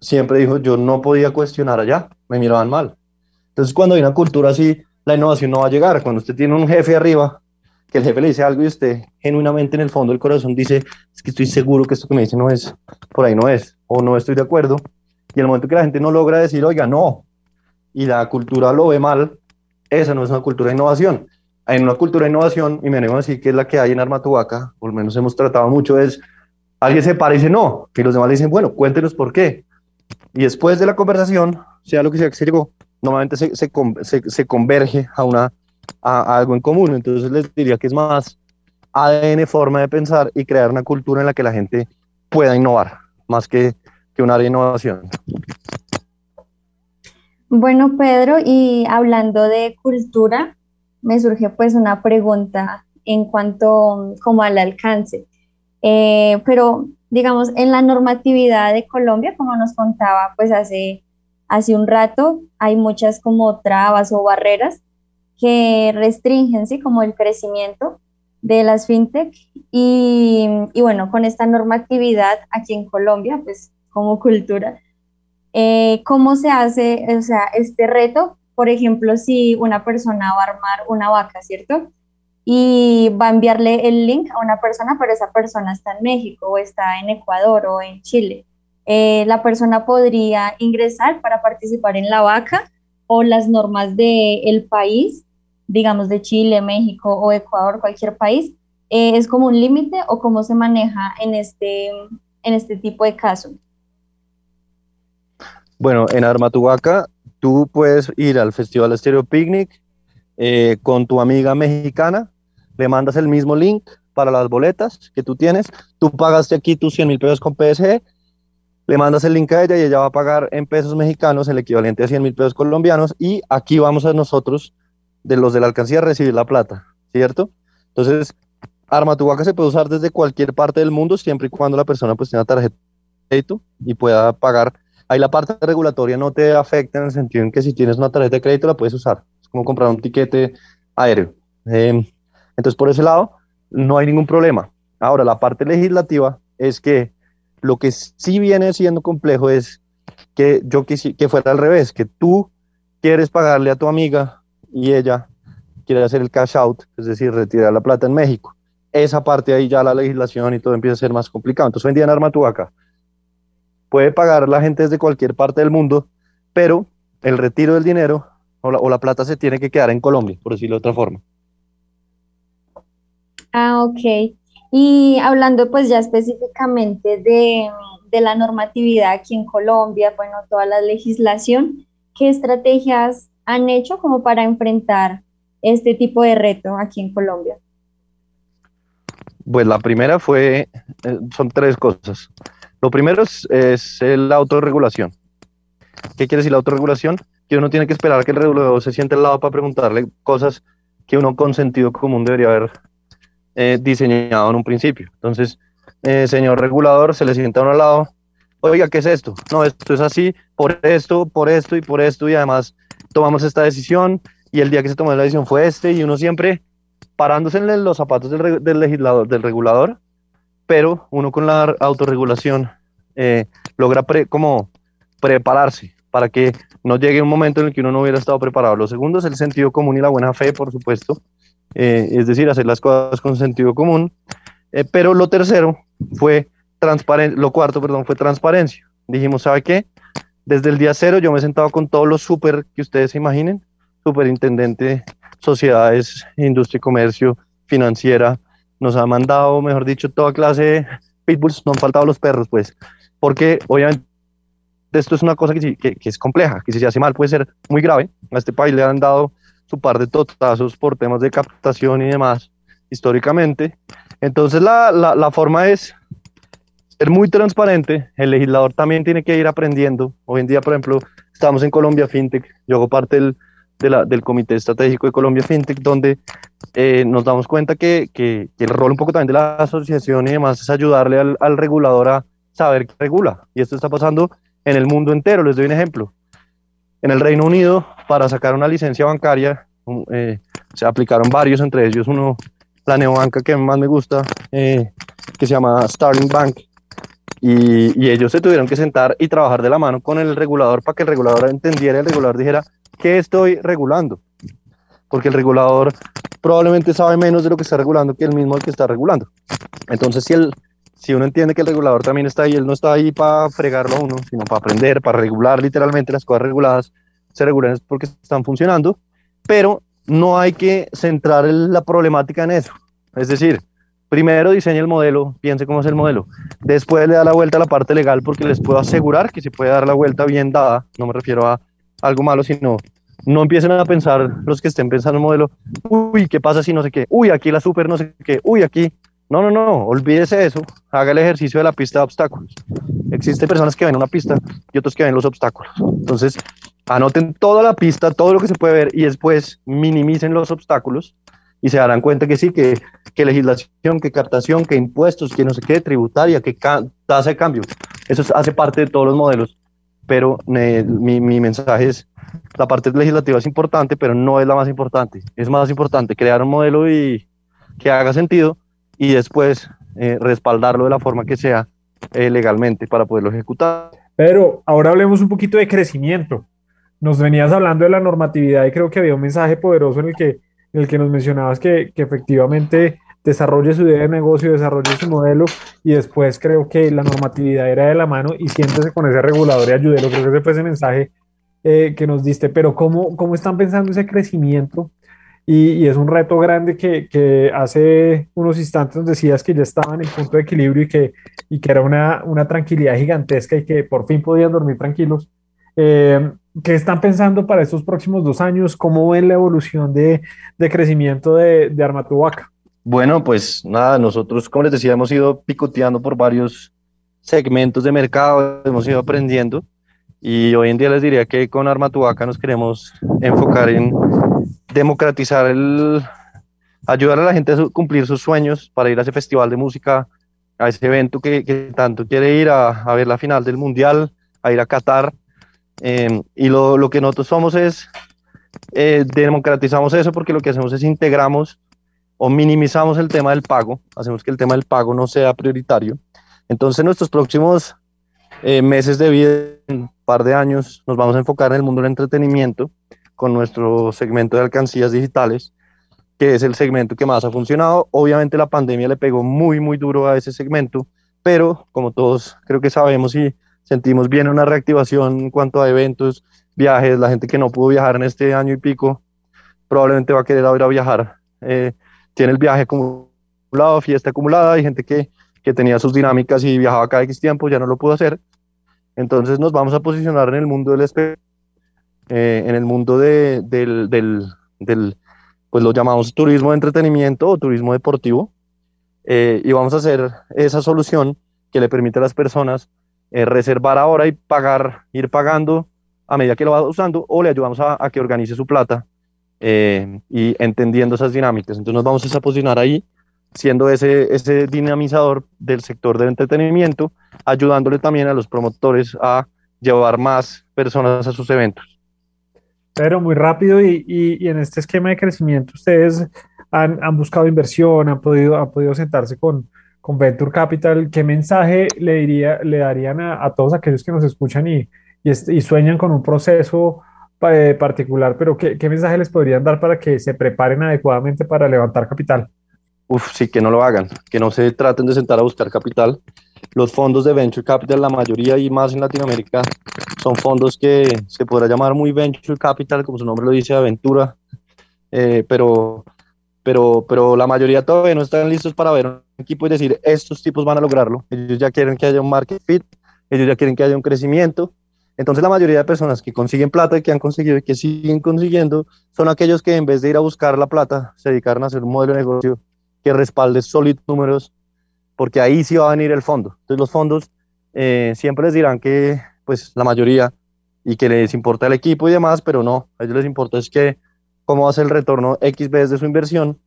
siempre dijo, yo no podía cuestionar allá, me miraban mal. Entonces, cuando hay una cultura así, la innovación no va a llegar. Cuando usted tiene un jefe arriba, que el jefe le dice algo y usted genuinamente en el fondo del corazón dice, es que estoy seguro que esto que me dice no es, por ahí no es, o no estoy de acuerdo. Y el momento que la gente no logra decir, oiga, no, y la cultura lo ve mal, esa no es una cultura de innovación. En una cultura de innovación, y me animo a decir que es la que hay en Armatuaca, por lo menos hemos tratado mucho, es alguien se para y no, y los demás le dicen, bueno, cuéntenos por qué. Y después de la conversación, sea lo que sea que se llegó, normalmente se, se, se, converge a, una, a, algo en común. Entonces les diría que es más ADN, forma de pensar y crear una cultura en la que la gente pueda innovar, más que, Bueno, Pedro, y hablando de cultura, me surge pues una pregunta en cuanto como al alcance. Eh, pero digamos, en la normatividad de Colombia, como nos contaba pues hace hace un rato hay muchas como trabas o barreras que restringen, ¿sí? Como el crecimiento de las fintech y, y bueno, con esta normatividad aquí en Colombia, pues como cultura, eh, ¿cómo se hace, o sea, este reto? Por ejemplo, si una persona va a armar una vaca, ¿cierto? Y va a enviarle el link a una persona, pero esa persona está en México o está en Ecuador o en Chile. Eh, la persona podría ingresar para participar en la vaca o las normas del país, digamos de Chile, México o Ecuador, cualquier país, eh, es como un límite o cómo se maneja en este, en este tipo de caso. Bueno, en Armatubaca tú puedes ir al Festival Estéreo Picnic eh, con tu amiga mexicana, le mandas el mismo link para las boletas que tú tienes, tú pagaste aquí tus 100 mil pesos con PSG le mandas el link a ella y ella va a pagar en pesos mexicanos el equivalente a 100 mil pesos colombianos y aquí vamos a nosotros, de los de la alcancía, a recibir la plata, ¿cierto? Entonces, Armatubaca se puede usar desde cualquier parte del mundo siempre y cuando la persona pues tenga tarjeta y pueda pagar. Ahí la parte regulatoria no te afecta en el sentido en que si tienes una tarjeta de crédito la puedes usar. Es como comprar un tiquete aéreo. Em, entonces, por ese lado, no hay ningún problema. Ahora, la parte legislativa es que lo que sí viene siendo complejo es que yo quisiera que fuera al revés, que tú quieres pagarle a tu amiga y ella quiere hacer el cash out, es decir, retirar la plata en México. Esa parte ahí ya la legislación y todo empieza a ser más complicado. Entonces, hoy en día en Armatuaca puede pagar la gente desde cualquier parte del mundo, pero el retiro del dinero o la, o la plata se tiene que quedar en Colombia, por decirlo de otra forma. Ah, ok. Y hablando pues ya específicamente de, la normatividad aquí en Colombia, bueno, toda la legislación, ¿qué estrategias han hecho como para enfrentar este tipo de reto aquí en Colombia? Pues la primera fue, eh, son tres cosas. Lo primero es, es la autorregulación. ¿Qué quiere decir la autorregulación? Que uno tiene que esperar que el regulador se siente al lado para preguntarle cosas que uno con sentido común debería haber eh, diseñado en un principio. Entonces, eh, señor regulador, se le sienta a uno al lado, oiga, ¿qué es esto? No, esto es así, por esto, por esto y por esto, y además tomamos esta decisión, y el día que se tomó la decisión fue este, y uno siempre parándose en los zapatos del, legislador, del regulador, pero uno con la autorregulación eh, logra como prepararse para que no llegue un momento en el que uno no hubiera estado preparado. Lo segundo es el sentido común y la buena fe, por supuesto, eh, es decir, hacer las cosas con sentido común. Eh, pero lo tercero fue transparencia, lo cuarto, perdón, fue transparencia. Dijimos, ¿sabe qué? Desde el día cero yo me he sentado con todos los super que ustedes se imaginen, superintendente, sociedades, industria y comercio, financiera, nos ha mandado, mejor dicho, toda clase de pitbulls, no han faltado los perros, pues, porque obviamente esto es una cosa que, es compleja, que si se hace mal puede ser muy grave. A este país le han dado su par de totazos por temas de captación y demás, históricamente. Entonces la, la forma es ser muy transparente, el legislador también tiene que ir aprendiendo. Hoy en día, por ejemplo, estamos en Colombia FinTech, yo hago parte del, del Comité Estratégico de Colombia FinTech, donde eh, nos damos cuenta que, el rol un poco también de la asociación y demás es ayudarle al, al regulador a saber qué regula. Y esto está pasando en el mundo entero. Les doy un ejemplo. En el Reino Unido, para sacar una licencia bancaria, eh, se aplicaron varios, entre ellos uno, la neobanca que más me gusta, eh, que se llama Starling Bank. Y, y, ellos se tuvieron que sentar y trabajar de la mano con el regulador para que el regulador entendiera el regulador dijera, ¿qué estoy regulando? Porque el regulador probablemente sabe menos de lo que está regulando que el mismo el que está regulando. Entonces, si, el, si uno entiende que el regulador también está ahí, él no está ahí para fregarlo a uno, sino para aprender, para regular literalmente las cosas reguladas, se regulan porque están funcionando, pero no hay que centrar la problemática en eso. Es decir, primero diseña el modelo, piense cómo es el modelo, después le da la vuelta a la parte legal porque les puedo asegurar que se puede dar la vuelta bien dada, no me refiero a algo malo, sino no empiecen a pensar los que estén pensando el modelo, uy, ¿qué pasa si no sé qué? Uy, aquí la super no sé qué, uy, aquí. No, no, no, olvídese eso, haga el ejercicio de la pista de obstáculos. Existen personas que ven una pista y otros que ven los obstáculos. Entonces, anoten toda la pista, todo lo que se puede ver y después minimicen los obstáculos y se darán cuenta que sí, que, que legislación, que captación, que impuestos, que no sé qué, tributaria, que tasa de cambio. Eso hace parte de todos los modelos pero mi, mi, mensaje es, la parte legislativa es importante, pero no es la más importante. Es más importante crear un modelo y que haga sentido y después eh, respaldarlo de la forma que sea eh, legalmente para poderlo ejecutar. Pero ahora hablemos un poquito de crecimiento. Nos venías hablando de la normatividad y creo que había un mensaje poderoso en el que, en el que nos mencionabas que, que efectivamente desarrolle su idea de negocio, desarrolle su modelo y después creo que la normatividad era de la mano y siéntese con ese regulador y ayúdelo. Creo que ese fue ese mensaje eh, que nos diste, pero ¿cómo, ¿cómo están pensando ese crecimiento? Y, es un reto grande que, que, hace unos instantes nos decías que ya estaban en punto de equilibrio y que, y que era una, una tranquilidad gigantesca y que por fin podían dormir tranquilos. Eh, ¿Qué están pensando para estos próximos dos años? ¿Cómo ven la evolución de, de crecimiento de, de Armatubaca? Bueno, pues nada, nosotros, como les decía, hemos ido picoteando por varios segmentos de mercado, hemos ido aprendiendo y hoy en día les diría que con Armatuaca nos queremos enfocar en democratizar ayudar a la gente a cumplir sus sueños para ir a ese festival de música, a ese evento que, tanto quiere ir a, ver la final del mundial, a ir a Qatar. Eh, y lo, lo, que nosotros somos es, eh, democratizamos eso porque lo que hacemos es integramos o minimizamos el tema del pago, hacemos que el tema del pago no sea prioritario. Entonces, nuestros próximos eh, meses de vida, un par de años, nos vamos a enfocar en el mundo del entretenimiento con nuestro segmento de alcancías digitales, que es el segmento que más ha funcionado. Obviamente la pandemia le pegó muy, muy duro a ese segmento, pero como todos creo que sabemos y sentimos bien una reactivación en cuanto a eventos, viajes, la gente que no pudo viajar en este año y pico, probablemente va a querer ir a viajar eh, tiene el viaje acumulado, fiesta acumulada, hay gente que, que tenía sus dinámicas y viajaba cada X tiempo, ya no lo pudo hacer. Entonces nos vamos a posicionar en el mundo del eh, en el mundo de, del, del, del, pues lo llamamos turismo de entretenimiento o turismo deportivo, eh, y vamos a hacer esa solución que le permite a las personas eh, reservar ahora y pagar, ir pagando a medida que lo va usando, o le ayudamos a, a que organice su plata eh, y entendiendo esas dinámicas. Entonces nos vamos a posicionar ahí, siendo ese, ese dinamizador del sector del entretenimiento, ayudándole también a los promotores a llevar más personas a sus eventos. Pero muy rápido y, y, en este esquema de crecimiento ustedes han, han, buscado inversión, han podido, han podido sentarse con, con Venture Capital. ¿Qué mensaje le, diría, le darían a, a todos aquellos que nos escuchan y, y, sueñan con un proceso particular, pero ¿qué, ¿qué, mensaje les podrían dar para que se preparen adecuadamente para levantar capital? Uf, sí, que no lo hagan, que no se traten de sentar a buscar capital. Los fondos de Venture Capital, la mayoría y más en Latinoamérica, son fondos que se podrá llamar muy Venture Capital, como su nombre lo dice, aventura, eh, pero, pero, pero la mayoría todavía no están listos para ver un equipo y decir, estos tipos van a lograrlo. Ellos ya quieren que haya un market fit, ellos ya quieren que haya un crecimiento, entonces la mayoría de personas que consiguen plata y que han conseguido y que siguen consiguiendo son aquellos que en vez de ir a buscar la plata se dedicaron a hacer un modelo de negocio que respalde sólidos números, porque ahí sí va a venir el fondo. Entonces los fondos eh, siempre les dirán que, pues la mayoría, y que les importa el equipo y demás, pero no, a ellos les importa es que cómo hace el retorno X veces de su inversión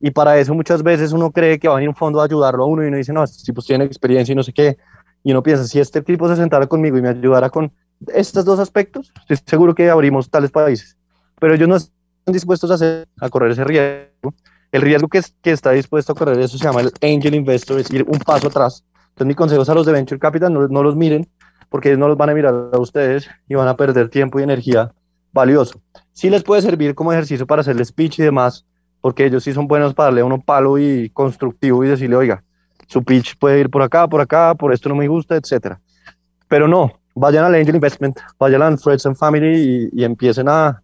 y para eso muchas veces uno cree que va a venir un fondo a ayudarlo a uno y uno dice, no, estos tipos tienen experiencia y no sé qué, y uno piensa, si este tipo se sentara conmigo y me ayudara con estos dos aspectos, estoy seguro que abrimos tales países, pero ellos no están dispuestos a, hacer, a correr ese riesgo. El riesgo que, que está dispuesto a correr eso se llama el angel investor, es ir un paso atrás. Entonces mi consejo es a los de Venture Capital, no, no los miren, porque no los van a mirar a ustedes y van a perder tiempo y energía valioso. Sí les puede servir como ejercicio para hacerle speech y demás, porque ellos sí son buenos para darle a uno palo y constructivo y decirle, oiga, su pitch puede ir por acá, por acá, por esto no me gusta, etcétera. Pero no, vayan al Angel Investment, vayan a Friends and Family y, y empiecen a,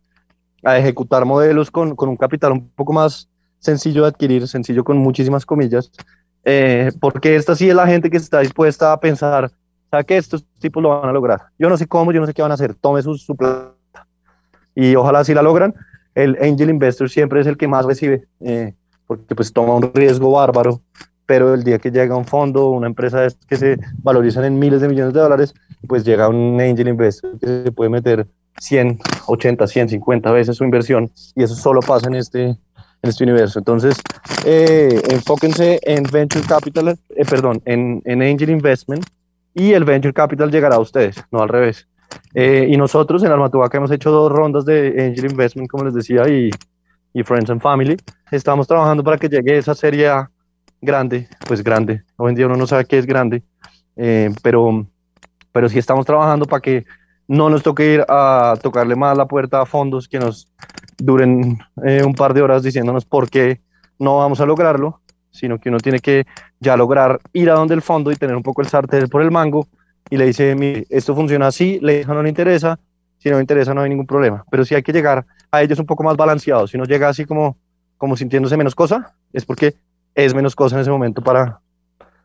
a, ejecutar modelos con, con, un capital un poco más sencillo de adquirir, sencillo con muchísimas comillas, eh, porque esta sí es la gente que está dispuesta a pensar, ¿sabe que estos tipos lo van a lograr? Yo no sé cómo, yo no sé qué van a hacer, tome su, su plata y ojalá si la logran. El angel investor siempre es el que más recibe, eh, porque pues toma un riesgo bárbaro, pero el día que llega un fondo, una empresa que se valorizan en miles de millones de dólares, pues llega un angel investor que se puede meter 100, 80, 150 veces su inversión y eso solo pasa en este, en este universo. Entonces, eh, enfóquense en venture capital, eh, perdón, en, en angel investment y el venture capital llegará a ustedes, no al revés. Eh, y nosotros en Almatubaca hemos hecho dos rondas de Angel Investment, como les decía, y, y Friends and Family. Estamos trabajando para que llegue esa serie A grande, pues grande. Hoy en día uno no sabe qué es grande, eh, pero, pero sí estamos trabajando para que no nos toque ir a tocarle más la puerta a fondos que nos duren eh, un par de horas diciéndonos por qué no vamos a lograrlo, sino que uno tiene que ya lograr ir a donde el fondo y tener un poco el sartén por el mango y le dice, mire, esto funciona así, le dijo no le interesa, si no le interesa no hay ningún problema, pero si hay que llegar a ellos un poco más balanceados, si no llega así como, como sintiéndose menos cosa, es porque es menos cosa en ese momento para,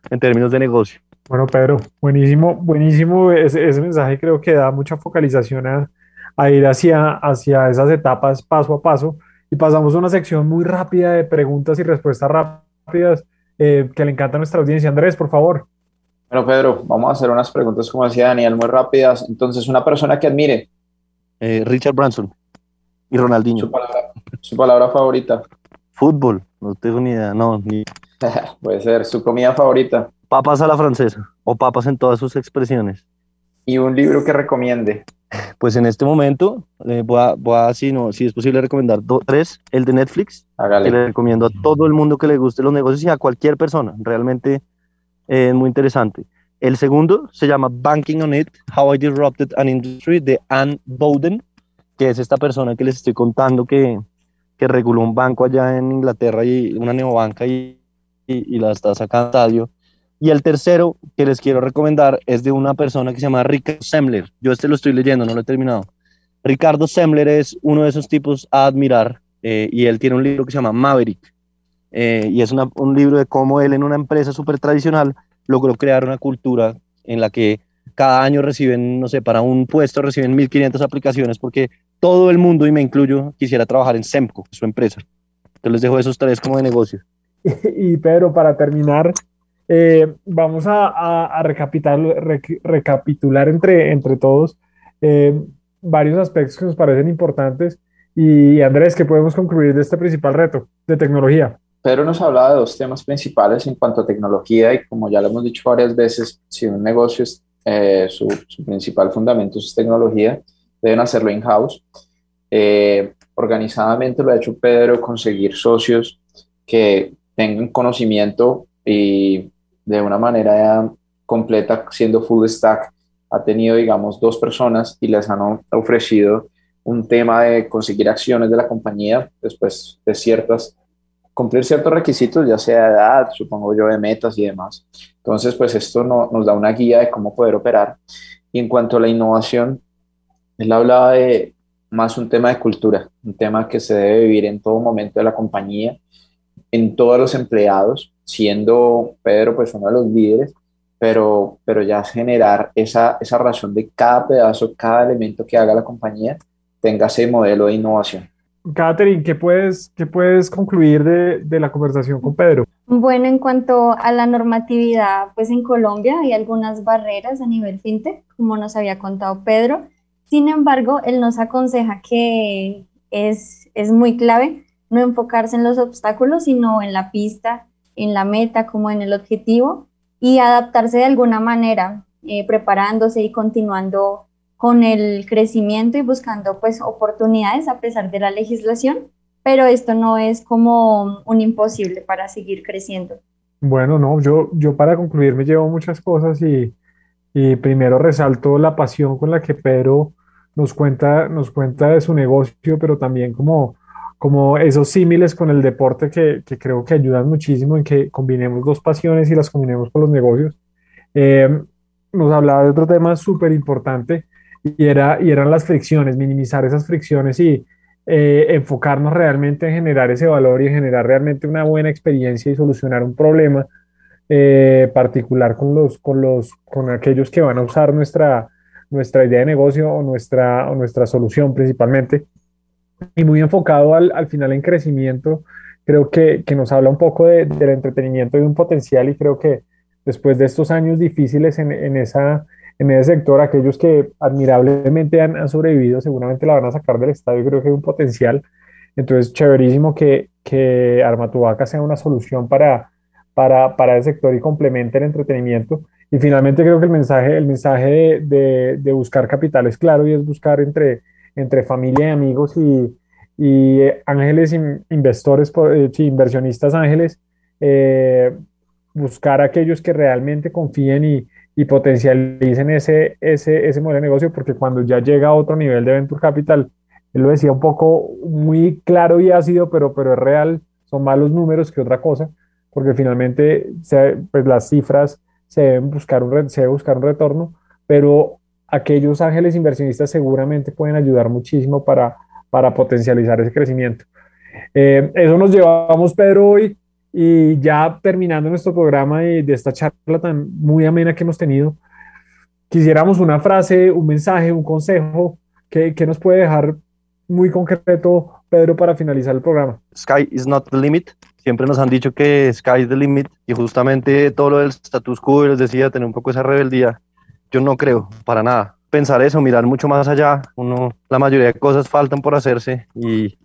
en términos de negocio. Bueno, Pedro, buenísimo, buenísimo ese, ese mensaje, creo que da mucha focalización a, a ir hacia, hacia esas etapas paso a paso y pasamos a una sección muy rápida de preguntas y respuestas rápidas eh, que le encanta a nuestra audiencia. Andrés, por favor. Bueno, Pedro, vamos a hacer unas preguntas, como decía Daniel, muy rápidas. Entonces, una persona que admire. Eh, Richard Branson y Ronaldinho. Su palabra, su palabra, favorita. Fútbol, no tengo ni idea, no. Ni... Puede ser. Su comida favorita. Papas a la francesa o papas en todas sus expresiones. ¿Y un libro que recomiende? Pues en este momento eh, voy, a, voy a, si, no, si es posible, recomendar dos, tres. El de Netflix. Hágale. Que le recomiendo a todo el mundo que le guste los negocios y a cualquier persona. Realmente es eh, muy interesante. El segundo se llama Banking on It, How I Disrupted an Industry, de Ann Bowden, que es esta persona que les estoy contando que, que reguló un banco allá en Inglaterra, y una neobanca, y, y, y la está sacando. Y el tercero que les quiero recomendar es de una persona que se llama Ricardo Semler. Yo este lo estoy leyendo, no lo he terminado. Ricardo Semler es uno de esos tipos a admirar eh, y él tiene un libro que se llama Maverick. Eh, y es un libro de cómo él en una empresa súper tradicional logró crear una cultura en la que cada año reciben, no sé, para un puesto reciben 1.500 aplicaciones porque todo el mundo, y me incluyo, quisiera trabajar en Semco, su empresa. Entonces les dejo esos tres como de negocio. Y Pedro, para terminar, eh, vamos a, a, a recapitular, rec, recapitular entre, entre todos eh, varios aspectos que nos parecen importantes. Y Andrés, ¿qué podemos concluir de este principal reto de tecnología? Pedro nos hablaba de dos temas principales en cuanto a tecnología y como ya lo hemos dicho varias veces, si un negocio es, eh, su, su, principal fundamento es tecnología, deben hacerlo in-house. Eh, organizadamente lo ha hecho Pedro, conseguir socios que tengan conocimiento y de una manera completa, siendo full stack, ha tenido, digamos, dos personas y les han ofrecido un tema de conseguir acciones de la compañía después de ciertas cumplir ciertos requisitos, ya sea de edad, supongo yo, de metas y demás. Entonces, pues esto no, nos da una guía de cómo poder operar. Y en cuanto a la innovación, él hablaba de más un tema de cultura, un tema que se debe vivir en todo momento de la compañía, en todos los empleados, siendo Pedro pues uno de los líderes, pero, pero ya generar esa, esa razón de cada pedazo, cada elemento que haga la compañía tenga ese modelo de innovación. Catherine, ¿qué puedes, qué puedes concluir de, de, la conversación con Pedro? Bueno, en cuanto a la normatividad, pues en Colombia hay algunas barreras a nivel fintech, como nos había contado Pedro, Sin embargo, él nos aconseja que es, es muy clave no enfocarse en los obstáculos, sino en la pista, en la meta, como en el objetivo, y adaptarse de alguna manera, eh, preparándose y continuando con el crecimiento y buscando pues oportunidades a pesar de la legislación, pero esto no es como un imposible para seguir creciendo. Bueno, no, yo, yo para concluir me llevo muchas cosas y, y primero resalto la pasión con la que Pedro nos cuenta, nos cuenta de su negocio, pero también como, como esos símiles con el deporte que, que creo que ayudan muchísimo en que combinemos dos pasiones y las combinemos con los negocios. Eh, nos hablaba de otro tema súper importante y, era, y eran las fricciones, minimizar esas fricciones y eh, enfocarnos realmente en generar ese valor y en generar realmente una buena experiencia y solucionar un problema eh, particular con, los, con, los, con aquellos que van a usar nuestra, nuestra idea de negocio o nuestra, o nuestra solución principalmente. Y muy enfocado al, al final en crecimiento, creo que, que nos habla un poco de, del entretenimiento y de un potencial y creo que después de estos años difíciles en, en, esa, en ese sector, aquellos que admirablemente han, han, sobrevivido seguramente la van a sacar del estadio, creo que hay un potencial. Entonces, chéverísimo que, que Armatubaca sea una solución para, para, para el sector y complemente el entretenimiento. Y finalmente creo que el mensaje, el mensaje de, de, de, buscar capital es claro y es buscar entre, entre familia y amigos y, y ángeles in, inversores, eh, sí, inversionistas ángeles, eh, buscar aquellos que realmente confíen y, y potencialicen ese, ese, ese modelo de negocio, porque cuando ya llega a otro nivel de venture capital, él lo decía un poco muy claro y ácido, pero, pero es real, son más los números que otra cosa porque finalmente se, pues las cifras se deben buscar un, se debe buscar un retorno, pero aquellos ángeles inversionistas seguramente pueden ayudar muchísimo para, para potencializar ese crecimiento. Eh, eso nos llevamos, Pedro, hoy y ya terminando nuestro programa y de esta charla tan muy amena que hemos tenido, quisiéramos una frase, un mensaje, un consejo que, que nos puede dejar muy concreto, Pedro, para finalizar el programa. Sky is not the limit siempre nos han dicho que sky is the limit y justamente todo lo del status quo les decía tener un poco esa rebeldía. Yo no creo, para nada. Pensar eso, mirar mucho más allá, uno, la mayoría de cosas faltan por hacerse y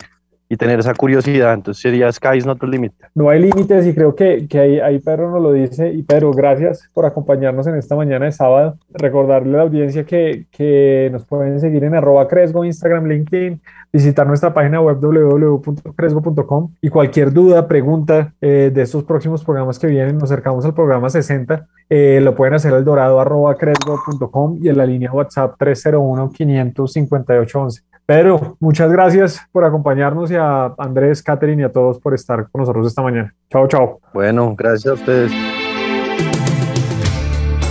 y tener esa curiosidad. Entonces sería Sky is not the limit. No hay límites y creo que, que ahí, ahí Pedro nos lo dice. Y Pedro, gracias por acompañarnos en esta mañana de sábado. Recordarle a la audiencia que, que nos pueden seguir en arroba Cresgo, Instagram, LinkedIn, visitar nuestra página web www.cresgo.com y cualquier duda, pregunta eh, de estos próximos programas que vienen, nos acercamos al programa 60, eh, lo pueden hacer al dorado arroba cresgo.com y en la línea WhatsApp 301 558 11. Pedro, muchas gracias por acompañarnos y a Andrés, Catherine y a todos por estar con nosotros esta mañana. Chao, chao. Bueno, gracias a ustedes.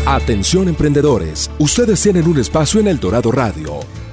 Atención emprendedores, ustedes tienen un espacio en El Dorado Radio.